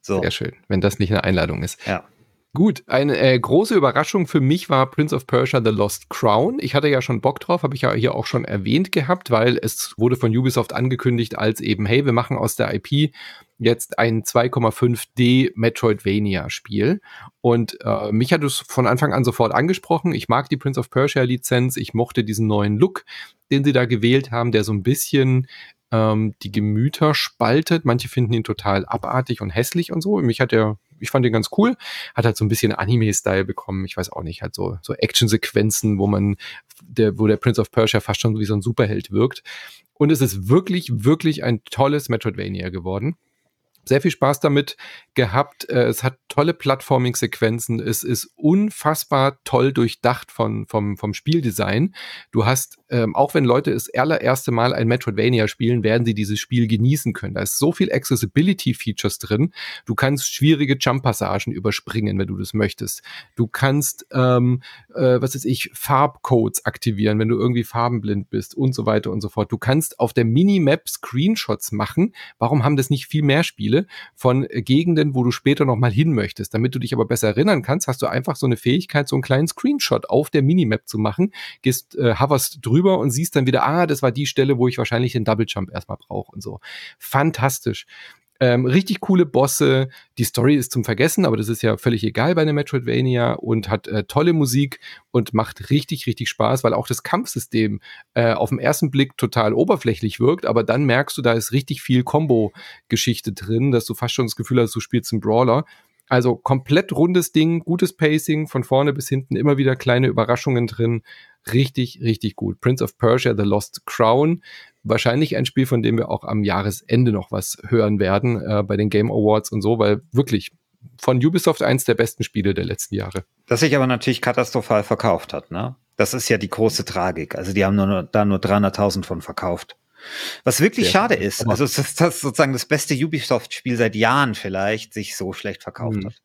[SPEAKER 1] So. Sehr schön, wenn das nicht eine Einladung ist.
[SPEAKER 2] Ja.
[SPEAKER 1] Gut, eine äh, große Überraschung für mich war Prince of Persia The Lost Crown. Ich hatte ja schon Bock drauf, habe ich ja hier auch schon erwähnt gehabt, weil es wurde von Ubisoft angekündigt als eben, hey, wir machen aus der IP jetzt ein 2,5D Metroidvania-Spiel. Und äh, mich hat es von Anfang an sofort angesprochen. Ich mag die Prince of Persia-Lizenz, ich mochte diesen neuen Look, den sie da gewählt haben, der so ein bisschen ähm, die Gemüter spaltet. Manche finden ihn total abartig und hässlich und so. Mich hat er ich fand den ganz cool. Hat halt so ein bisschen Anime-Style bekommen. Ich weiß auch nicht, halt so, so Action-Sequenzen, wo man, der, wo der Prince of Persia fast schon wie so ein Superheld wirkt. Und es ist wirklich, wirklich ein tolles Metroidvania geworden sehr viel Spaß damit gehabt. Äh, es hat tolle Plattforming-Sequenzen. Es ist unfassbar toll durchdacht von, vom, vom Spieldesign. Du hast, ähm, auch wenn Leute das allererste Mal ein Metroidvania spielen, werden sie dieses Spiel genießen können. Da ist so viel Accessibility-Features drin. Du kannst schwierige Jump-Passagen überspringen, wenn du das möchtest. Du kannst, ähm, äh, was weiß ich, Farbcodes aktivieren, wenn du irgendwie farbenblind bist und so weiter und so fort. Du kannst auf der Minimap Screenshots machen. Warum haben das nicht viel mehr Spiele? von äh, Gegenden, wo du später noch mal hin möchtest. Damit du dich aber besser erinnern kannst, hast du einfach so eine Fähigkeit, so einen kleinen Screenshot auf der Minimap zu machen, gehst, äh, hoverst drüber und siehst dann wieder, ah, das war die Stelle, wo ich wahrscheinlich den Double Jump erstmal brauche und so. Fantastisch. Ähm, richtig coole Bosse. Die Story ist zum Vergessen, aber das ist ja völlig egal bei einem Metroidvania und hat äh, tolle Musik und macht richtig, richtig Spaß, weil auch das Kampfsystem äh, auf den ersten Blick total oberflächlich wirkt, aber dann merkst du, da ist richtig viel Combo-Geschichte drin, dass du fast schon das Gefühl hast, du spielst einen Brawler. Also komplett rundes Ding, gutes Pacing, von vorne bis hinten immer wieder kleine Überraschungen drin. Richtig, richtig gut. Prince of Persia, The Lost Crown, wahrscheinlich ein Spiel, von dem wir auch am Jahresende noch was hören werden äh, bei den Game Awards und so, weil wirklich von Ubisoft eins der besten Spiele der letzten Jahre.
[SPEAKER 2] Das sich aber natürlich katastrophal verkauft hat, ne? Das ist ja die große Tragik. Also die haben nur, da nur 300.000 von verkauft. Was wirklich Sehr schade ist. Also dass das sozusagen das beste Ubisoft-Spiel seit Jahren vielleicht sich so schlecht verkauft mhm. hat.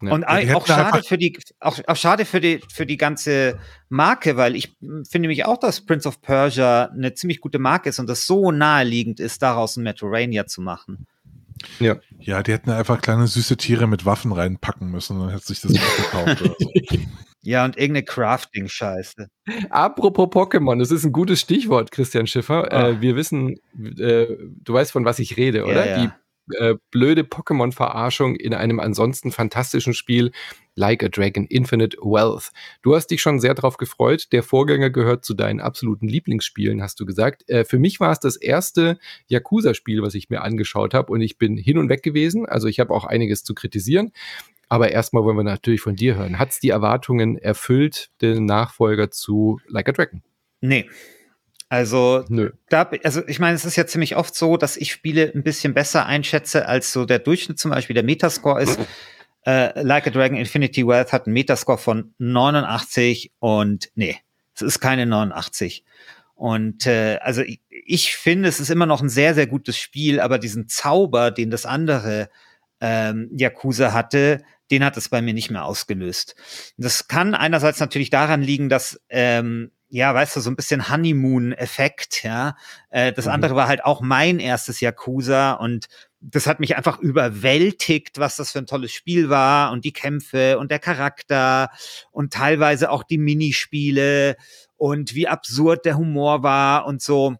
[SPEAKER 2] Ja. Und auch schade für die, auch, auch schade für die, für die ganze Marke, weil ich finde mich auch, dass Prince of Persia eine ziemlich gute Marke ist und das so naheliegend ist, daraus ein Metroidvania zu machen.
[SPEAKER 3] Ja. Ja, die hätten einfach kleine süße Tiere mit Waffen reinpacken müssen, dann hätte sich das gekauft. Oder so.
[SPEAKER 2] Ja, und irgendeine Crafting-Scheiße.
[SPEAKER 1] Apropos Pokémon, das ist ein gutes Stichwort, Christian Schiffer. Äh, wir wissen, äh, du weißt, von was ich rede, oder? Ja, ja. Die äh, blöde Pokémon-Verarschung in einem ansonsten fantastischen Spiel Like a Dragon Infinite Wealth. Du hast dich schon sehr darauf gefreut. Der Vorgänger gehört zu deinen absoluten Lieblingsspielen, hast du gesagt. Äh, für mich war es das erste Yakuza-Spiel, was ich mir angeschaut habe und ich bin hin und weg gewesen. Also ich habe auch einiges zu kritisieren. Aber erstmal wollen wir natürlich von dir hören. Hat es die Erwartungen erfüllt, den Nachfolger zu Like a Dragon?
[SPEAKER 2] Nee. Also, Nö. Da, also ich meine, es ist ja ziemlich oft so, dass ich Spiele ein bisschen besser einschätze, als so der Durchschnitt zum Beispiel der Metascore ist. äh, like a Dragon Infinity Wealth hat einen Metascore von 89 und nee, es ist keine 89. Und äh, also ich, ich finde, es ist immer noch ein sehr, sehr gutes Spiel, aber diesen Zauber, den das andere ähm, Yakuza hatte, den hat es bei mir nicht mehr ausgelöst. Das kann einerseits natürlich daran liegen, dass ähm, ja, weißt du, so ein bisschen Honeymoon-Effekt, ja. Äh, das mhm. andere war halt auch mein erstes Yakuza und das hat mich einfach überwältigt, was das für ein tolles Spiel war und die Kämpfe und der Charakter und teilweise auch die Minispiele und wie absurd der Humor war und so.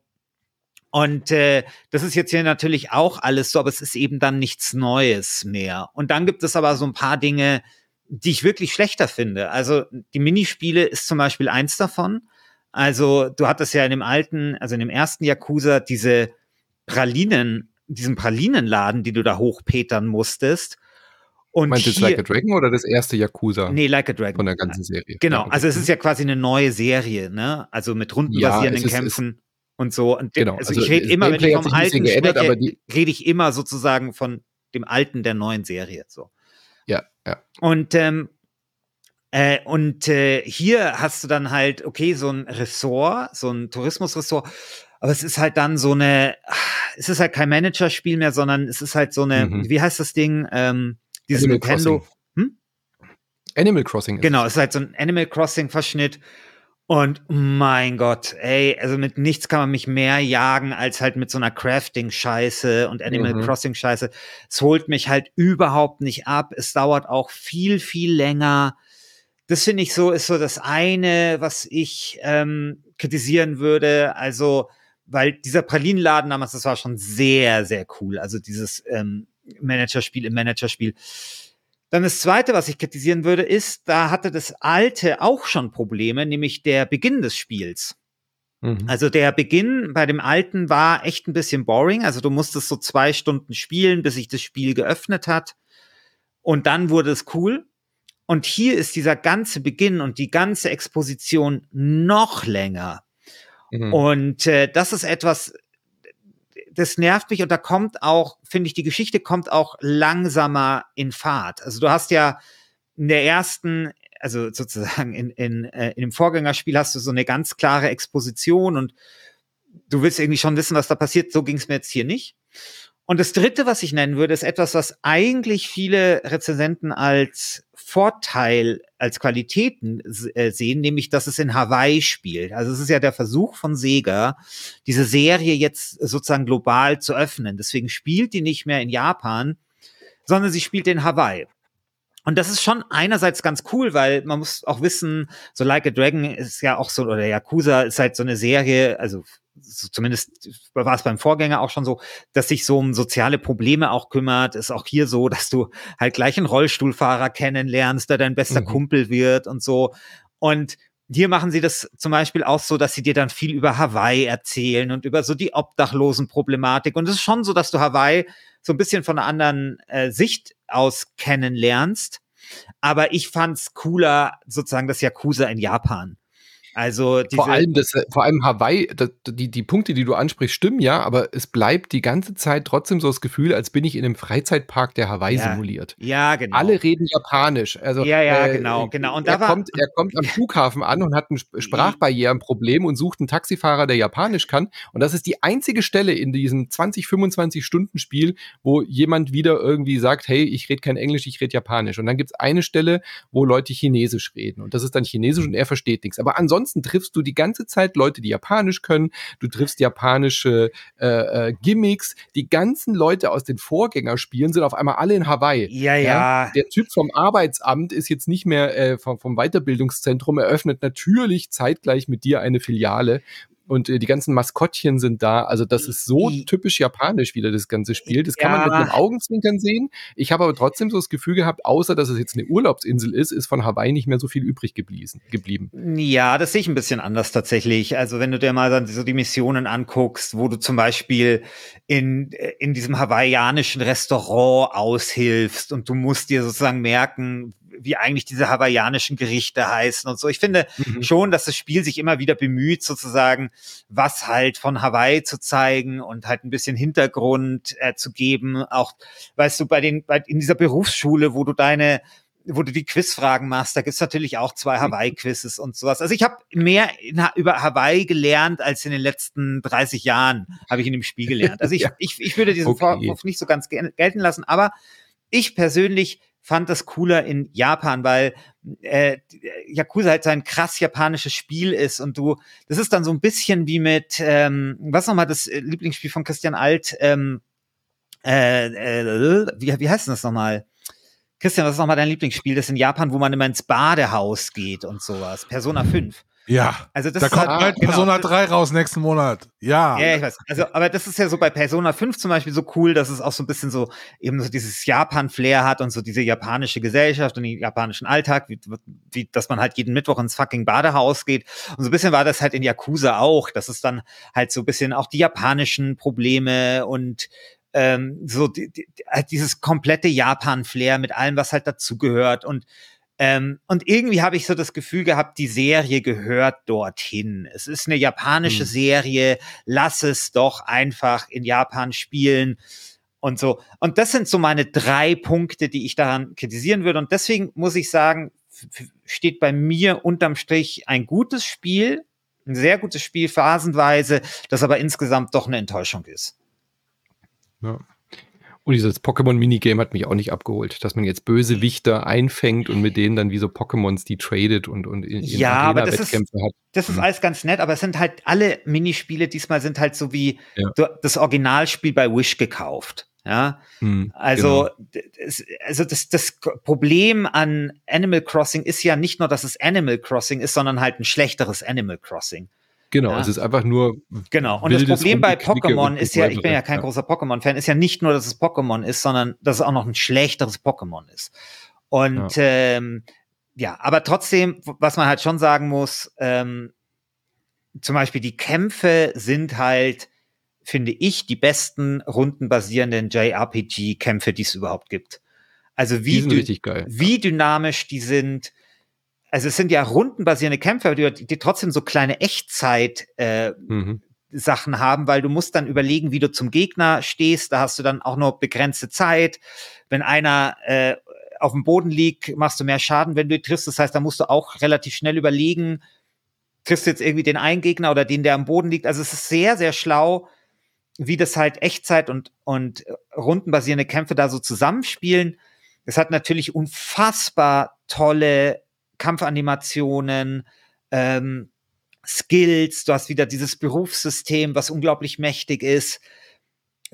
[SPEAKER 2] Und äh, das ist jetzt hier natürlich auch alles so, aber es ist eben dann nichts Neues mehr. Und dann gibt es aber so ein paar Dinge, die ich wirklich schlechter finde. Also die Minispiele ist zum Beispiel eins davon. Also du hattest ja in dem alten, also in dem ersten Yakuza diese Pralinen, diesen Pralinenladen, die du da hochpetern musstest.
[SPEAKER 1] Und Meinst du jetzt Like a Dragon oder das erste Yakuza?
[SPEAKER 2] Nee, Like a Dragon.
[SPEAKER 1] Von der ganzen Serie.
[SPEAKER 2] Genau, also es ist ja quasi eine neue Serie, ne? Also mit rundenbasierenden ja, Kämpfen und so. Und
[SPEAKER 1] genau,
[SPEAKER 2] also, also ich rede immer, wenn ich vom alten geändert, spreche, rede ich immer sozusagen von dem alten der neuen Serie. So.
[SPEAKER 1] Ja, ja.
[SPEAKER 2] Und ähm, äh, und äh, hier hast du dann halt, okay, so ein Ressort, so ein Tourismusressort, aber es ist halt dann so eine, es ist halt kein Managerspiel mehr, sondern es ist halt so eine, mhm. wie heißt das Ding? Ähm, dieses Animal Nintendo.
[SPEAKER 1] Crossing. Hm? Animal Crossing.
[SPEAKER 2] Genau, es ist halt so ein Animal Crossing-Verschnitt. Und mein Gott, ey, also mit nichts kann man mich mehr jagen als halt mit so einer Crafting-Scheiße und Animal mhm. Crossing-Scheiße. Es holt mich halt überhaupt nicht ab. Es dauert auch viel, viel länger das finde ich so, ist so das eine, was ich ähm, kritisieren würde. Also, weil dieser Pralinenladen damals, das war schon sehr, sehr cool. Also dieses ähm, Managerspiel im Managerspiel. Dann das zweite, was ich kritisieren würde, ist, da hatte das alte auch schon Probleme, nämlich der Beginn des Spiels. Mhm. Also der Beginn bei dem alten war echt ein bisschen boring. Also du musstest so zwei Stunden spielen, bis sich das Spiel geöffnet hat. Und dann wurde es cool. Und hier ist dieser ganze Beginn und die ganze Exposition noch länger. Mhm. Und äh, das ist etwas, das nervt mich und da kommt auch, finde ich, die Geschichte kommt auch langsamer in Fahrt. Also du hast ja in der ersten, also sozusagen in, in, äh, in dem Vorgängerspiel hast du so eine ganz klare Exposition und du willst irgendwie schon wissen, was da passiert. So ging es mir jetzt hier nicht. Und das dritte, was ich nennen würde, ist etwas, was eigentlich viele Rezensenten als Vorteil, als Qualitäten äh, sehen, nämlich, dass es in Hawaii spielt. Also es ist ja der Versuch von Sega, diese Serie jetzt sozusagen global zu öffnen. Deswegen spielt die nicht mehr in Japan, sondern sie spielt in Hawaii. Und das ist schon einerseits ganz cool, weil man muss auch wissen, so Like a Dragon ist ja auch so, oder Yakuza ist halt so eine Serie, also so zumindest war es beim Vorgänger auch schon so, dass sich so um soziale Probleme auch kümmert. Ist auch hier so, dass du halt gleich einen Rollstuhlfahrer kennenlernst, der dein bester mhm. Kumpel wird und so. Und hier machen sie das zum Beispiel auch so, dass sie dir dann viel über Hawaii erzählen und über so die Obdachlosenproblematik. Und es ist schon so, dass du Hawaii so ein bisschen von einer anderen äh, Sicht aus kennenlernst. Aber ich fand's cooler, sozusagen das Yakuza in Japan. Also
[SPEAKER 1] vor allem das, äh, vor allem Hawaii, das, die, die Punkte, die du ansprichst, stimmen ja, aber es bleibt die ganze Zeit trotzdem so das Gefühl, als bin ich in einem Freizeitpark, der Hawaii
[SPEAKER 2] ja.
[SPEAKER 1] simuliert.
[SPEAKER 2] Ja, genau.
[SPEAKER 1] Alle reden Japanisch. Also,
[SPEAKER 2] ja, ja, äh, genau, genau.
[SPEAKER 1] Und er, kommt, er kommt am Flughafen an und hat ein Sprachbarrierenproblem und sucht einen Taxifahrer, der Japanisch kann. Und das ist die einzige Stelle in diesem 20, 25 Stunden Spiel, wo jemand wieder irgendwie sagt, hey, ich rede kein Englisch, ich rede Japanisch. Und dann gibt es eine Stelle, wo Leute Chinesisch reden. Und das ist dann Chinesisch und er versteht nichts. Aber ansonsten ansonsten triffst du die ganze Zeit Leute, die Japanisch können. Du triffst japanische äh, äh, Gimmicks. Die ganzen Leute aus den Vorgängerspielen sind auf einmal alle in Hawaii.
[SPEAKER 2] Ja, ja. ja?
[SPEAKER 1] Der Typ vom Arbeitsamt ist jetzt nicht mehr äh, vom, vom Weiterbildungszentrum, eröffnet natürlich zeitgleich mit dir eine Filiale und äh, die ganzen Maskottchen sind da. Also das ist so typisch japanisch wieder das ganze Spiel. Das kann ja. man mit einem Augenzwinkern sehen. Ich habe aber trotzdem so das Gefühl gehabt, außer dass es jetzt eine Urlaubsinsel ist, ist von Hawaii nicht mehr so viel übrig geblieben.
[SPEAKER 2] Ja, das sehe ich ein bisschen anders tatsächlich. Also wenn du dir mal so die Missionen anguckst, wo du zum Beispiel in, äh, in diesem hawaiianischen Restaurant aushilfst und du musst dir sozusagen merken, wie eigentlich diese hawaiianischen Gerichte heißen und so. Ich finde mhm. schon, dass das Spiel sich immer wieder bemüht, sozusagen, was halt von Hawaii zu zeigen und halt ein bisschen Hintergrund äh, zu geben. Auch, weißt du, bei den, bei, in dieser Berufsschule, wo du deine wo du die Quizfragen machst, da gibt's natürlich auch zwei mhm. Hawaii-Quizzes und sowas. Also ich habe mehr in, über Hawaii gelernt als in den letzten 30 Jahren, habe ich in dem Spiel gelernt. Also ich, ja. ich, ich würde diesen okay. Vorwurf nicht so ganz gelten lassen, aber ich persönlich fand das cooler in Japan, weil äh, Yakuza halt so ein krass japanisches Spiel ist und du, das ist dann so ein bisschen wie mit, ähm, was nochmal das äh, Lieblingsspiel von Christian Alt, ähm, äh, äh, wie, wie heißt denn das nochmal? Christian, was ist nochmal dein Lieblingsspiel? Das ist in Japan, wo man immer ins Badehaus geht und sowas. Persona 5.
[SPEAKER 3] Ja. Also das da kommt halt, genau, Persona 3 raus nächsten Monat. Ja.
[SPEAKER 2] Ja, ich weiß. Also, aber das ist ja so bei Persona 5 zum Beispiel so cool, dass es auch so ein bisschen so eben so dieses Japan-Flair hat und so diese japanische Gesellschaft und den japanischen Alltag, wie, wie, dass man halt jeden Mittwoch ins fucking Badehaus geht. Und so ein bisschen war das halt in Yakuza auch, dass es dann halt so ein bisschen auch die japanischen Probleme und ähm, so die, die, halt dieses komplette Japan-Flair mit allem, was halt dazugehört und ähm, und irgendwie habe ich so das Gefühl gehabt, die Serie gehört dorthin. Es ist eine japanische hm. Serie, lass es doch einfach in Japan spielen und so. Und das sind so meine drei Punkte, die ich daran kritisieren würde. Und deswegen muss ich sagen, steht bei mir unterm Strich ein gutes Spiel, ein sehr gutes Spiel phasenweise, das aber insgesamt doch eine Enttäuschung ist.
[SPEAKER 1] Ja. Und dieses Pokémon-Minigame hat mich auch nicht abgeholt, dass man jetzt böse Wichter einfängt und mit denen dann wie so Pokémons die tradet und, und
[SPEAKER 2] in, in ja, aber das ist, hat. Das ist mhm. alles ganz nett, aber es sind halt alle Minispiele diesmal sind halt so wie ja. das Originalspiel bei Wish gekauft. Ja, hm, also, genau. das, also das, das Problem an Animal Crossing ist ja nicht nur, dass es Animal Crossing ist, sondern halt ein schlechteres Animal Crossing.
[SPEAKER 1] Genau, ja. es ist einfach nur.
[SPEAKER 2] Genau. Und das Problem bei Pokémon ist ja, ich bin ja kein ja. großer Pokémon-Fan, ist ja nicht nur, dass es Pokémon ist, sondern dass es auch noch ein schlechteres Pokémon ist. Und ja. Ähm, ja, aber trotzdem, was man halt schon sagen muss, ähm, zum Beispiel die Kämpfe sind halt, finde ich, die besten rundenbasierenden JRPG-Kämpfe, die es überhaupt gibt. Also wie, wie dynamisch die sind, also es sind ja rundenbasierende Kämpfe, die, die trotzdem so kleine Echtzeit äh, mhm. Sachen haben, weil du musst dann überlegen, wie du zum Gegner stehst. Da hast du dann auch nur begrenzte Zeit. Wenn einer äh, auf dem Boden liegt, machst du mehr Schaden, wenn du triffst. Das heißt, da musst du auch relativ schnell überlegen, triffst du jetzt irgendwie den einen Gegner oder den, der am Boden liegt. Also es ist sehr, sehr schlau, wie das halt Echtzeit und, und rundenbasierende Kämpfe da so zusammenspielen. Es hat natürlich unfassbar tolle Kampfanimationen, ähm, Skills, du hast wieder dieses Berufssystem, was unglaublich mächtig ist.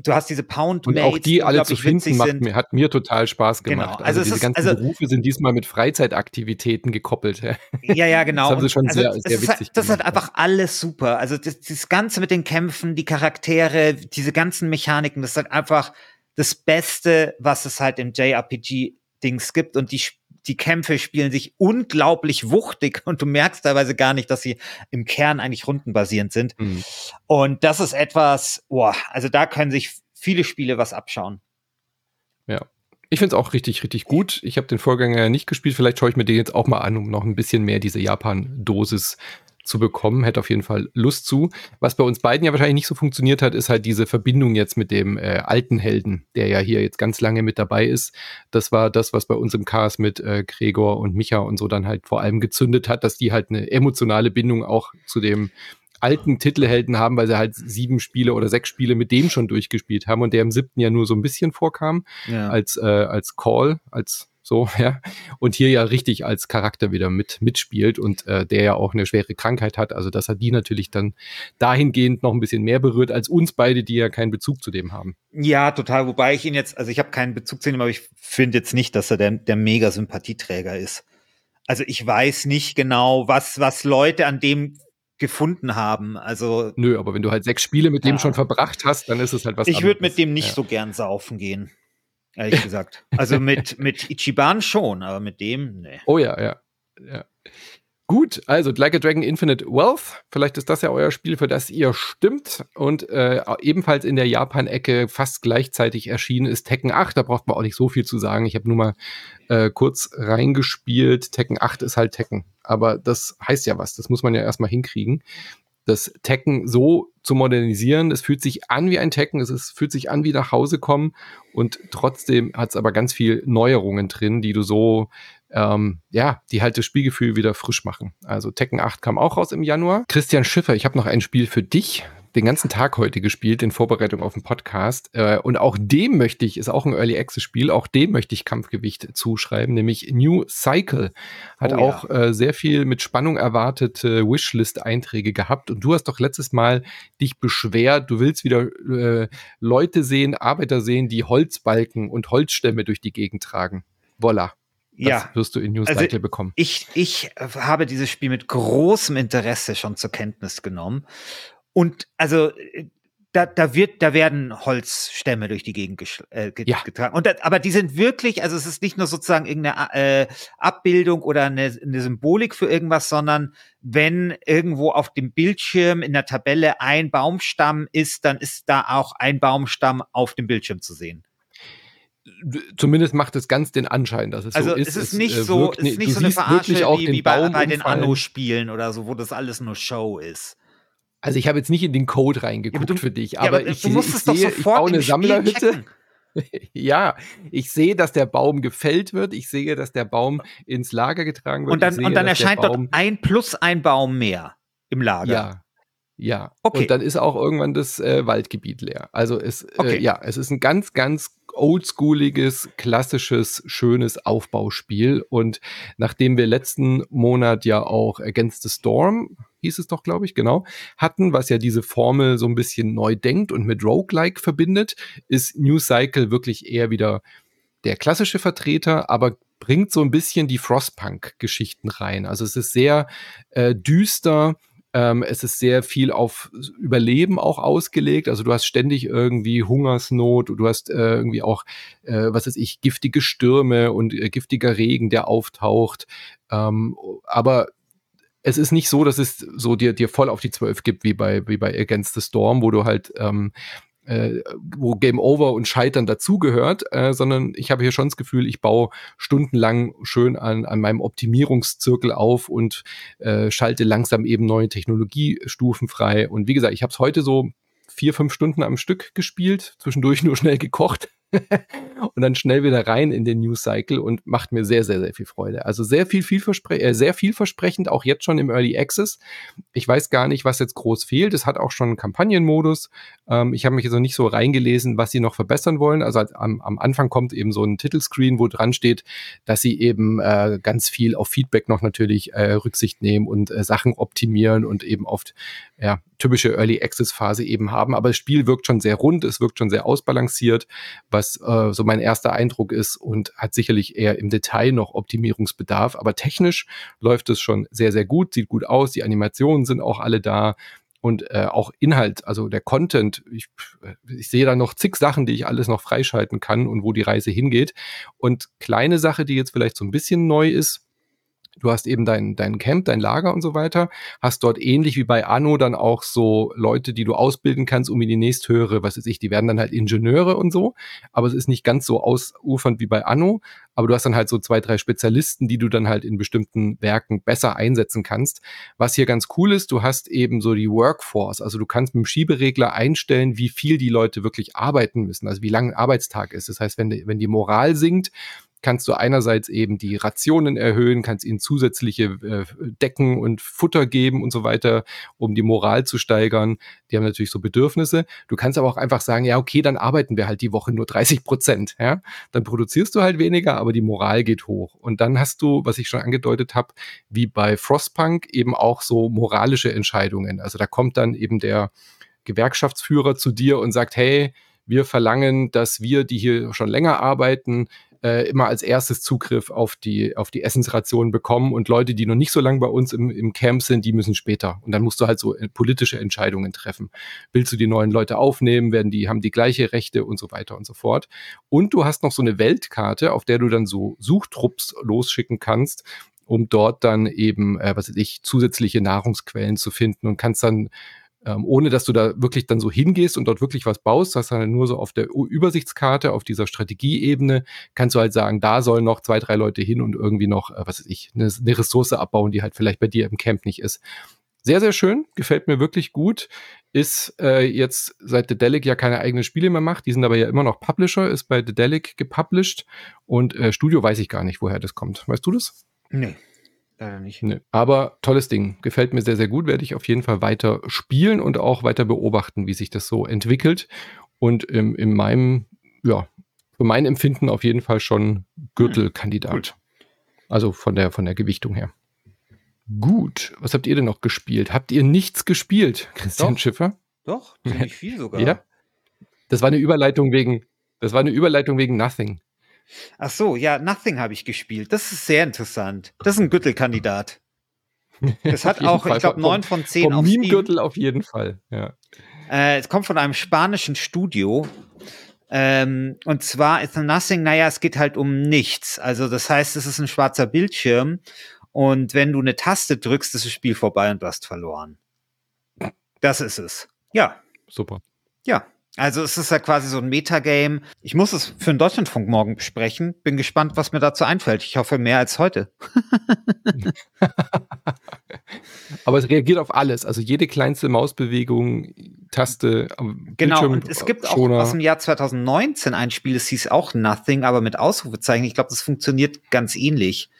[SPEAKER 2] Du hast diese Pound
[SPEAKER 1] Und auch die alle zu finden macht mir, hat mir total Spaß genau. gemacht. Genau. Also, also diese ist, ganzen also, Berufe sind diesmal mit Freizeitaktivitäten gekoppelt.
[SPEAKER 2] Ja, ja, genau.
[SPEAKER 1] Das haben sie schon also, sehr, sehr
[SPEAKER 2] witzig
[SPEAKER 1] halt,
[SPEAKER 2] Das ist einfach alles super. Also das, das Ganze mit den Kämpfen, die Charaktere, diese ganzen Mechaniken, das ist halt einfach das Beste, was es halt im JRPG-Dings gibt. Und die die Kämpfe spielen sich unglaublich wuchtig und du merkst teilweise gar nicht, dass sie im Kern eigentlich rundenbasierend sind. Mhm. Und das ist etwas, boah, also da können sich viele Spiele was abschauen.
[SPEAKER 1] Ja. Ich finde es auch richtig, richtig gut. Ich habe den Vorgänger ja nicht gespielt. Vielleicht schaue ich mir den jetzt auch mal an, um noch ein bisschen mehr diese Japan-Dosis zu bekommen. Hätte auf jeden Fall Lust zu. Was bei uns beiden ja wahrscheinlich nicht so funktioniert hat, ist halt diese Verbindung jetzt mit dem äh, alten Helden, der ja hier jetzt ganz lange mit dabei ist. Das war das, was bei uns im Cast mit äh, Gregor und Micha und so dann halt vor allem gezündet hat, dass die halt eine emotionale Bindung auch zu dem alten Titelhelden haben, weil sie halt sieben Spiele oder sechs Spiele mit dem schon durchgespielt haben und der im siebten ja nur so ein bisschen vorkam ja. als, äh, als Call, als so, ja. Und hier ja richtig als Charakter wieder mit mitspielt und äh, der ja auch eine schwere Krankheit hat. Also, dass er die natürlich dann dahingehend noch ein bisschen mehr berührt als uns beide, die ja keinen Bezug zu dem haben.
[SPEAKER 2] Ja, total. Wobei ich ihn jetzt, also ich habe keinen Bezug zu ihm, aber ich finde jetzt nicht, dass er der, der mega Sympathieträger ist. Also ich weiß nicht genau, was, was Leute an dem gefunden haben. Also
[SPEAKER 1] nö, aber wenn du halt sechs Spiele mit ja. dem schon verbracht hast, dann ist es halt was.
[SPEAKER 2] Ich würde mit dem nicht ja. so gern saufen gehen ehrlich gesagt. Also mit, mit Ichiban schon, aber mit dem, nee.
[SPEAKER 1] Oh ja, ja. ja. Gut, also Like a Dragon Infinite Wealth. Vielleicht ist das ja euer Spiel, für das ihr stimmt. Und äh, ebenfalls in der Japan-Ecke fast gleichzeitig erschienen ist Tekken 8. Da braucht man auch nicht so viel zu sagen. Ich habe nur mal äh, kurz reingespielt. Tekken 8 ist halt Tekken. Aber das heißt ja was. Das muss man ja erstmal hinkriegen das Tekken so zu modernisieren. Es fühlt sich an wie ein Tekken, es ist, fühlt sich an wie nach Hause kommen und trotzdem hat es aber ganz viel Neuerungen drin, die du so, ähm, ja, die halt das Spielgefühl wieder frisch machen. Also Tekken 8 kam auch raus im Januar. Christian Schiffer, ich habe noch ein Spiel für dich den ganzen Tag heute gespielt in Vorbereitung auf den Podcast. Äh, und auch dem möchte ich, ist auch ein Early Access Spiel, auch dem möchte ich Kampfgewicht zuschreiben, nämlich New Cycle. Hat oh, auch ja. äh, sehr viel mit Spannung erwartete Wishlist-Einträge gehabt. Und du hast doch letztes Mal dich beschwert, du willst wieder äh, Leute sehen, Arbeiter sehen, die Holzbalken und Holzstämme durch die Gegend tragen. Voila. Das ja. wirst du in New also Cycle bekommen.
[SPEAKER 2] Ich, ich habe dieses Spiel mit großem Interesse schon zur Kenntnis genommen und also äh, da, da wird, da werden Holzstämme durch die Gegend äh, ja. getragen. Und da, aber die sind wirklich, also es ist nicht nur sozusagen irgendeine äh, Abbildung oder eine, eine Symbolik für irgendwas, sondern wenn irgendwo auf dem Bildschirm in der Tabelle ein Baumstamm ist, dann ist da auch ein Baumstamm auf dem Bildschirm zu sehen
[SPEAKER 1] zumindest macht es ganz den Anschein, dass es
[SPEAKER 2] also
[SPEAKER 1] so ist.
[SPEAKER 2] Es ist nicht es, so, wirkt, es ist nicht so eine Verarsche wie, wie bei, bei den Anno-Spielen oder so, wo das alles nur Show ist.
[SPEAKER 1] Also ich habe jetzt nicht in den Code reingeguckt ja, du, für dich, aber, ja, aber ich,
[SPEAKER 2] du musst
[SPEAKER 1] ich,
[SPEAKER 2] es doch sehe, ich baue eine Sammlerhütte.
[SPEAKER 1] ja, ich sehe, dass der Baum gefällt wird. Ich sehe, dass der Baum ins Lager getragen wird.
[SPEAKER 2] Und dann,
[SPEAKER 1] sehe,
[SPEAKER 2] und dann erscheint dort ein plus ein Baum mehr im Lager.
[SPEAKER 1] Ja. Ja, okay. und dann ist auch irgendwann das äh, Waldgebiet leer. Also es, äh, okay. äh, ja, es ist ein ganz, ganz oldschooliges, klassisches, schönes Aufbauspiel. Und nachdem wir letzten Monat ja auch Against the Storm hieß es doch, glaube ich, genau, hatten, was ja diese Formel so ein bisschen neu denkt und mit Roguelike verbindet, ist New Cycle wirklich eher wieder der klassische Vertreter, aber bringt so ein bisschen die Frostpunk-Geschichten rein. Also es ist sehr äh, düster, ähm, es ist sehr viel auf Überleben auch ausgelegt. Also du hast ständig irgendwie Hungersnot, du hast äh, irgendwie auch, äh, was weiß ich, giftige Stürme und äh, giftiger Regen, der auftaucht. Ähm, aber es ist nicht so, dass es so dir, dir voll auf die Zwölf gibt, wie bei, wie bei Against the Storm, wo du halt ähm, äh, wo Game Over und Scheitern dazugehört, äh, sondern ich habe hier schon das Gefühl, ich baue stundenlang schön an, an meinem Optimierungszirkel auf und äh, schalte langsam eben neue Technologiestufen frei. Und wie gesagt, ich habe es heute so vier, fünf Stunden am Stück gespielt, zwischendurch nur schnell gekocht und dann schnell wieder rein in den News Cycle und macht mir sehr, sehr, sehr viel Freude. Also sehr viel, vielverspre äh, sehr vielversprechend, auch jetzt schon im Early Access. Ich weiß gar nicht, was jetzt groß fehlt. Es hat auch schon einen Kampagnenmodus. Ähm, ich habe mich jetzt noch nicht so reingelesen, was sie noch verbessern wollen. Also am, am Anfang kommt eben so ein Titelscreen, wo dran steht, dass sie eben äh, ganz viel auf Feedback noch natürlich äh, Rücksicht nehmen und äh, Sachen optimieren und eben oft ja, typische Early Access Phase eben haben. Aber das Spiel wirkt schon sehr rund, es wirkt schon sehr ausbalanciert, was äh, so mein erster Eindruck ist und hat sicherlich eher im Detail noch Optimierungsbedarf. Aber technisch läuft es schon sehr, sehr gut, sieht gut aus, die Animationen sind auch alle da und äh, auch Inhalt, also der Content. Ich, ich sehe da noch zig Sachen, die ich alles noch freischalten kann und wo die Reise hingeht. Und kleine Sache, die jetzt vielleicht so ein bisschen neu ist, Du hast eben dein, dein Camp, dein Lager und so weiter. Hast dort ähnlich wie bei Anno dann auch so Leute, die du ausbilden kannst, um in die nächsthöhere, was weiß ich, die werden dann halt Ingenieure und so. Aber es ist nicht ganz so ausufernd wie bei Anno. Aber du hast dann halt so zwei, drei Spezialisten, die du dann halt in bestimmten Werken besser einsetzen kannst. Was hier ganz cool ist, du hast eben so die Workforce. Also du kannst mit dem Schieberegler einstellen, wie viel die Leute wirklich arbeiten müssen. Also wie lang ein Arbeitstag ist. Das heißt, wenn, die, wenn die Moral sinkt, kannst du einerseits eben die Rationen erhöhen, kannst ihnen zusätzliche äh, Decken und Futter geben und so weiter, um die Moral zu steigern. Die haben natürlich so Bedürfnisse. Du kannst aber auch einfach sagen, ja, okay, dann arbeiten wir halt die Woche nur 30 Prozent. Ja? Dann produzierst du halt weniger, aber die Moral geht hoch. Und dann hast du, was ich schon angedeutet habe, wie bei Frostpunk eben auch so moralische Entscheidungen. Also da kommt dann eben der Gewerkschaftsführer zu dir und sagt, hey, wir verlangen, dass wir, die hier schon länger arbeiten, äh, immer als erstes Zugriff auf die, auf die Essensrationen bekommen und Leute, die noch nicht so lange bei uns im, im Camp sind, die müssen später. Und dann musst du halt so äh, politische Entscheidungen treffen. Willst du die neuen Leute aufnehmen? Werden die, haben die gleiche Rechte und so weiter und so fort. Und du hast noch so eine Weltkarte, auf der du dann so Suchtrupps losschicken kannst, um dort dann eben, äh, was weiß ich, zusätzliche Nahrungsquellen zu finden und kannst dann ähm, ohne dass du da wirklich dann so hingehst und dort wirklich was baust, hast du halt nur so auf der Übersichtskarte, auf dieser Strategieebene, kannst du halt sagen, da sollen noch zwei, drei Leute hin und irgendwie noch, äh, was weiß ich, eine, eine Ressource abbauen, die halt vielleicht bei dir im Camp nicht ist. Sehr, sehr schön, gefällt mir wirklich gut. Ist äh, jetzt seit The Delic ja keine eigenen Spiele mehr macht, die sind aber ja immer noch Publisher, ist bei The Delic gepublished und äh, Studio weiß ich gar nicht, woher das kommt. Weißt du das?
[SPEAKER 2] Nee. Leider nicht.
[SPEAKER 1] Nee. Aber tolles Ding. Gefällt mir sehr, sehr gut. Werde ich auf jeden Fall weiter spielen und auch weiter beobachten, wie sich das so entwickelt. Und im, in meinem, ja, für mein Empfinden auf jeden Fall schon Gürtelkandidat. Hm. Also von der, von der Gewichtung her. Gut. Was habt ihr denn noch gespielt? Habt ihr nichts gespielt, Christian
[SPEAKER 2] Doch.
[SPEAKER 1] Schiffer?
[SPEAKER 2] Doch, ziemlich viel sogar.
[SPEAKER 1] Ja. Das war eine Überleitung wegen, das war eine Überleitung wegen Nothing.
[SPEAKER 2] Ach so, ja, Nothing habe ich gespielt. Das ist sehr interessant. Das ist ein Gürtelkandidat. Das hat auch, Fall. ich glaube, neun von zehn
[SPEAKER 1] auf Meme-Gürtel auf jeden Fall, ja.
[SPEAKER 2] Äh, es kommt von einem spanischen Studio. Ähm, und zwar ist Nothing, naja, es geht halt um nichts. Also das heißt, es ist ein schwarzer Bildschirm und wenn du eine Taste drückst, ist das Spiel vorbei und du hast verloren. Das ist es. Ja.
[SPEAKER 1] Super.
[SPEAKER 2] Ja. Also es ist ja quasi so ein Metagame. Ich muss es für den Deutschlandfunk morgen besprechen. Bin gespannt, was mir dazu einfällt. Ich hoffe mehr als heute.
[SPEAKER 1] Aber es reagiert auf alles. Also jede kleinste Mausbewegung, Taste,
[SPEAKER 2] Genau, und es gibt auch aus dem Jahr 2019 ein Spiel, das hieß auch Nothing, aber mit Ausrufezeichen. Ich glaube, das funktioniert ganz ähnlich.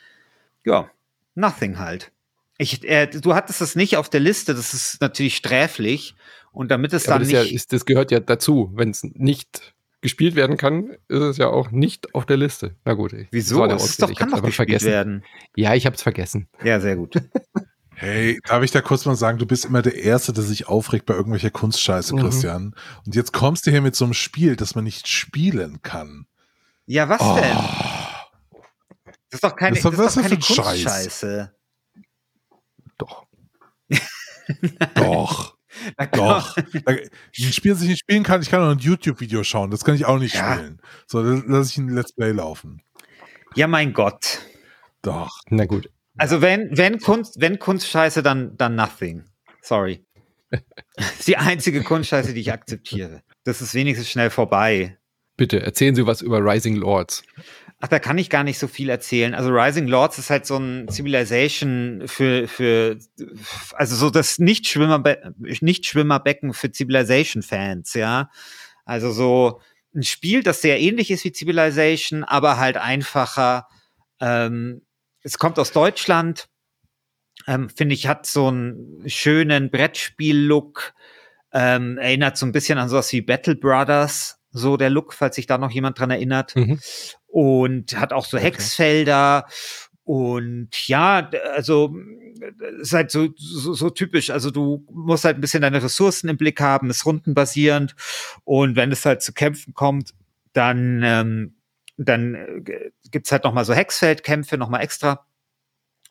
[SPEAKER 2] Ja, Nothing halt. Ich, äh, du hattest es nicht auf der Liste, das ist natürlich sträflich. Und damit es ja, dann
[SPEAKER 1] das
[SPEAKER 2] nicht.
[SPEAKER 1] Ja, ist, das gehört ja dazu. Wenn es nicht gespielt werden kann, ist es ja auch nicht auf der Liste. Na gut.
[SPEAKER 2] Wieso? Es ist doch, kann doch gespielt
[SPEAKER 1] vergessen.
[SPEAKER 2] werden.
[SPEAKER 1] Ja, ich habe es vergessen.
[SPEAKER 2] Ja, sehr gut.
[SPEAKER 3] Hey, darf ich da kurz mal sagen, du bist immer der Erste, der sich aufregt bei irgendwelcher Kunstscheiße, mhm. Christian. Und jetzt kommst du hier mit so einem Spiel, das man nicht spielen kann.
[SPEAKER 2] Ja, was oh. denn? Das ist doch keine, das ist doch, das ist doch keine Kunstscheiße.
[SPEAKER 1] Doch.
[SPEAKER 3] doch. Doch. ein Spiel, das ich nicht spielen kann, ich kann auch ein YouTube-Video schauen. Das kann ich auch nicht ja. spielen. So, lass ich ein Let's Play laufen.
[SPEAKER 2] Ja, mein Gott.
[SPEAKER 3] Doch.
[SPEAKER 1] Na gut.
[SPEAKER 2] Also wenn, wenn Kunst, wenn Kunstscheiße, dann, dann nothing. Sorry. das ist die einzige Kunstscheiße, die ich akzeptiere. Das ist wenigstens schnell vorbei.
[SPEAKER 1] Bitte, erzählen Sie was über Rising Lords.
[SPEAKER 2] Ach, da kann ich gar nicht so viel erzählen. Also Rising Lords ist halt so ein Civilization für, für also so das Nichtschwimmerbe Nichtschwimmerbecken für Civilization-Fans, ja. Also so ein Spiel, das sehr ähnlich ist wie Civilization, aber halt einfacher. Ähm, es kommt aus Deutschland, ähm, finde ich, hat so einen schönen Brettspiel-Look, ähm, erinnert so ein bisschen an sowas wie Battle Brothers, so der Look, falls sich da noch jemand dran erinnert. Mhm und hat auch so okay. Hexfelder. Und ja, also ist halt so, so, so typisch. Also du musst halt ein bisschen deine Ressourcen im Blick haben, ist rundenbasierend. Und wenn es halt zu Kämpfen kommt, dann, ähm, dann äh, gibt's halt noch mal so Hexfeldkämpfe, noch mal extra.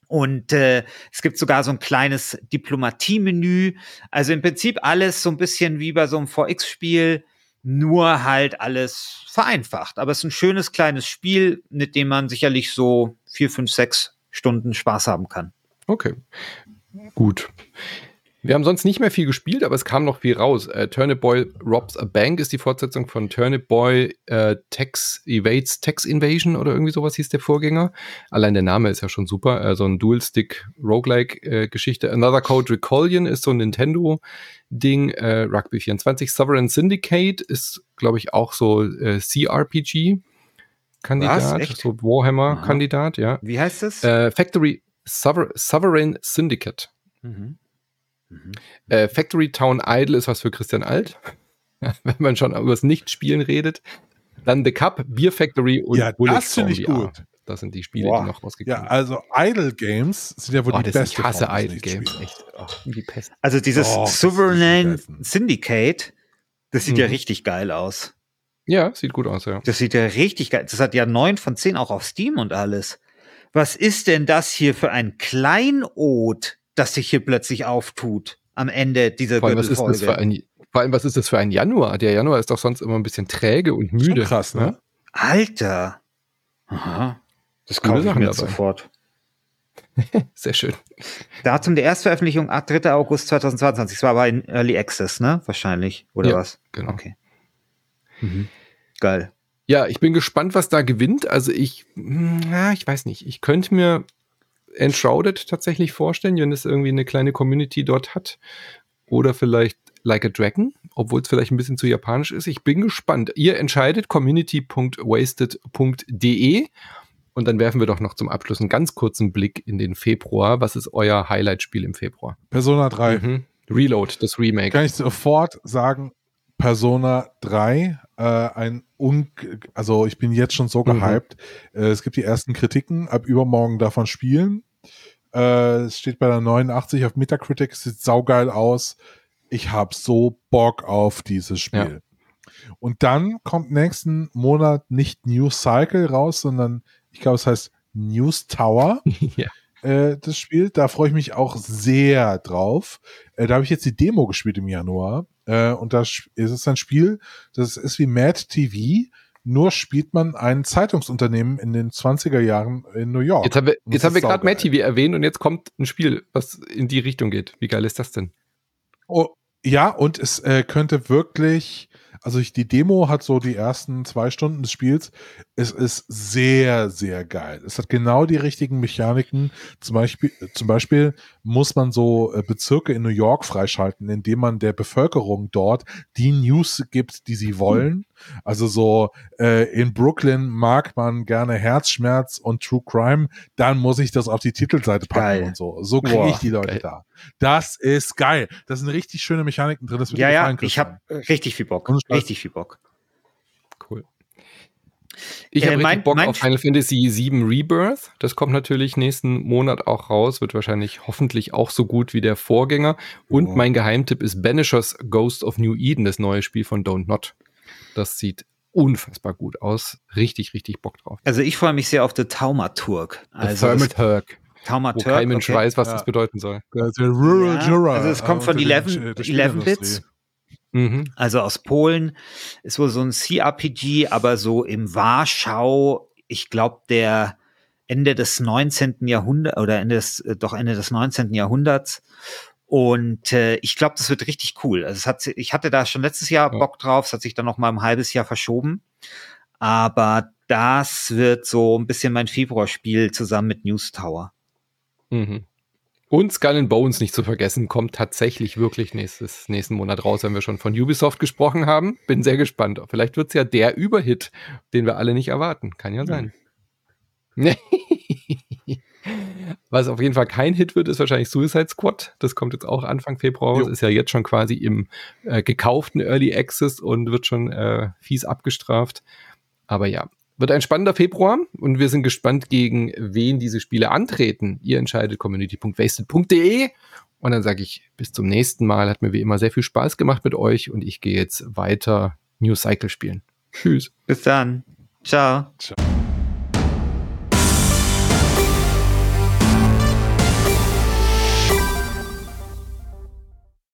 [SPEAKER 2] Und äh, es gibt sogar so ein kleines Diplomatie-Menü. Also im Prinzip alles so ein bisschen wie bei so einem VX-Spiel nur halt alles vereinfacht. Aber es ist ein schönes kleines Spiel, mit dem man sicherlich so vier, fünf, sechs Stunden Spaß haben kann.
[SPEAKER 1] Okay, gut. Wir haben sonst nicht mehr viel gespielt, aber es kam noch viel raus. Äh, Turnip Boy Robs a Bank ist die Fortsetzung von Turnip Boy äh, Tex Evades Tex Invasion oder irgendwie sowas hieß der Vorgänger. Allein der Name ist ja schon super. Äh, so ein Dual-Stick Roguelike-Geschichte. Another Code Recallion ist so ein Nintendo-Ding. Äh, Rugby 24. Sovereign Syndicate ist, glaube ich, auch so äh, CRPG. Kandidat, so Warhammer-Kandidat, ja.
[SPEAKER 2] Wie heißt es?
[SPEAKER 1] Äh, Factory Sover Sovereign Syndicate. Mhm. Mhm. Äh, Factory Town Idle ist was für Christian Alt, wenn man schon über das Nichtspielen redet. Dann The Cup, Beer Factory und
[SPEAKER 3] ja, Bullet das finde ich gut.
[SPEAKER 1] Das sind die Spiele, Boah. die noch rausgekommen sind.
[SPEAKER 3] Ja, also Idle Games sind ja wohl oh, die beste
[SPEAKER 1] Ich hasse Idle Games. Echt. Oh,
[SPEAKER 2] die Pest. Also dieses oh, Sovereign Syndicate, das sieht mhm. ja richtig geil aus.
[SPEAKER 1] Ja, sieht gut aus, ja.
[SPEAKER 2] Das sieht ja richtig geil. Das hat ja neun von zehn auch auf Steam und alles. Was ist denn das hier für ein Kleinod, das sich hier plötzlich auftut am Ende dieser
[SPEAKER 1] vor allem, was ist das für ein, vor allem, was ist das für ein Januar? Der Januar ist doch sonst immer ein bisschen träge und müde. Schon
[SPEAKER 3] krass, ne?
[SPEAKER 2] Alter. Aha. Das kaufe ich mir jetzt sofort.
[SPEAKER 1] Sehr schön.
[SPEAKER 2] Datum der Erstveröffentlichung 3. August 2022. Das war aber in Early Access, ne? Wahrscheinlich. Oder ja, was?
[SPEAKER 1] Genau.
[SPEAKER 2] Okay. Mhm. Geil.
[SPEAKER 1] Ja, ich bin gespannt, was da gewinnt. Also ich, na, hm, ich weiß nicht. Ich könnte mir Enshrouded tatsächlich vorstellen, wenn es irgendwie eine kleine Community dort hat. Oder vielleicht Like a Dragon, obwohl es vielleicht ein bisschen zu japanisch ist. Ich bin gespannt. Ihr entscheidet community.wasted.de und dann werfen wir doch noch zum Abschluss einen ganz kurzen Blick in den Februar. Was ist euer Highlight-Spiel im Februar?
[SPEAKER 3] Persona 3.
[SPEAKER 1] Mhm. Reload, das Remake.
[SPEAKER 3] Kann ich sofort sagen, Persona 3, äh, ein Un also ich bin jetzt schon so mhm. gehypt. Äh, es gibt die ersten Kritiken, ab übermorgen davon spielen. Äh, es steht bei der 89 auf Metacritic, sieht saugeil aus. Ich habe so Bock auf dieses Spiel. Ja. Und dann kommt nächsten Monat nicht News Cycle raus, sondern ich glaube, es heißt News Tower. ja äh, das Spiel. Da freue ich mich auch sehr drauf. Äh, da habe ich jetzt die Demo gespielt im Januar. Äh, und da ist es ein Spiel, das ist wie Mad TV, nur spielt man ein Zeitungsunternehmen in den 20er Jahren in New York.
[SPEAKER 1] Jetzt haben wir, jetzt haben wir gerade Mad TV erwähnt und jetzt kommt ein Spiel, was in die Richtung geht. Wie geil ist das denn?
[SPEAKER 3] Oh, ja, und es äh, könnte wirklich also ich, die Demo hat so die ersten zwei Stunden des Spiels. Es ist sehr, sehr geil. Es hat genau die richtigen Mechaniken. Zum Beispiel, zum Beispiel muss man so äh, Bezirke in New York freischalten, indem man der Bevölkerung dort die News gibt, die sie wollen. Also so äh, in Brooklyn mag man gerne Herzschmerz und True Crime, dann muss ich das auf die Titelseite packen geil. und so. So kriege ich die Leute geil. da. Das ist geil. Das sind richtig schöne Mechaniken drin. Das
[SPEAKER 2] ja, ja, ich habe richtig viel Bock. Richtig viel Bock.
[SPEAKER 1] Cool. Ich äh, habe Bock auf Final Fantasy VII Rebirth. Das kommt natürlich nächsten Monat auch raus. Wird wahrscheinlich hoffentlich auch so gut wie der Vorgänger. Und oh. mein Geheimtipp ist Banishers Ghost of New Eden, das neue Spiel von Don't Not. Das sieht unfassbar gut aus. Richtig, richtig Bock drauf.
[SPEAKER 2] Also ich freue mich sehr auf The Taumaturg.
[SPEAKER 1] Also Thermaturg.
[SPEAKER 2] Taumaturg. Wo
[SPEAKER 1] kein Mensch okay. weiß, was ja. das bedeuten soll.
[SPEAKER 2] Ja, also es kommt von 11, 11 Bits. Mhm. Also aus Polen. Ist wohl so ein CRPG, aber so im Warschau, ich glaube, der Ende des 19. Jahrhunderts oder Ende des, äh, doch Ende des 19. Jahrhunderts. Und äh, ich glaube, das wird richtig cool. Also es hat, ich hatte da schon letztes Jahr ja. Bock drauf, es hat sich dann noch mal ein halbes Jahr verschoben. Aber das wird so ein bisschen mein Februarspiel zusammen mit News Tower.
[SPEAKER 1] Mhm. Und Skull and Bones nicht zu vergessen, kommt tatsächlich wirklich nächstes, nächsten Monat raus, wenn wir schon von Ubisoft gesprochen haben. Bin sehr gespannt. Vielleicht wird es ja der Überhit, den wir alle nicht erwarten. Kann ja sein. Mhm. Was auf jeden Fall kein Hit wird, ist wahrscheinlich Suicide Squad. Das kommt jetzt auch Anfang Februar raus. Ist ja jetzt schon quasi im äh, gekauften Early Access und wird schon äh, fies abgestraft. Aber ja, wird ein spannender Februar und wir sind gespannt, gegen wen diese Spiele antreten. Ihr entscheidet community.wasted.de und dann sage ich bis zum nächsten Mal. Hat mir wie immer sehr viel Spaß gemacht mit euch und ich gehe jetzt weiter New Cycle spielen. Tschüss.
[SPEAKER 2] Bis dann. Ciao. Ciao.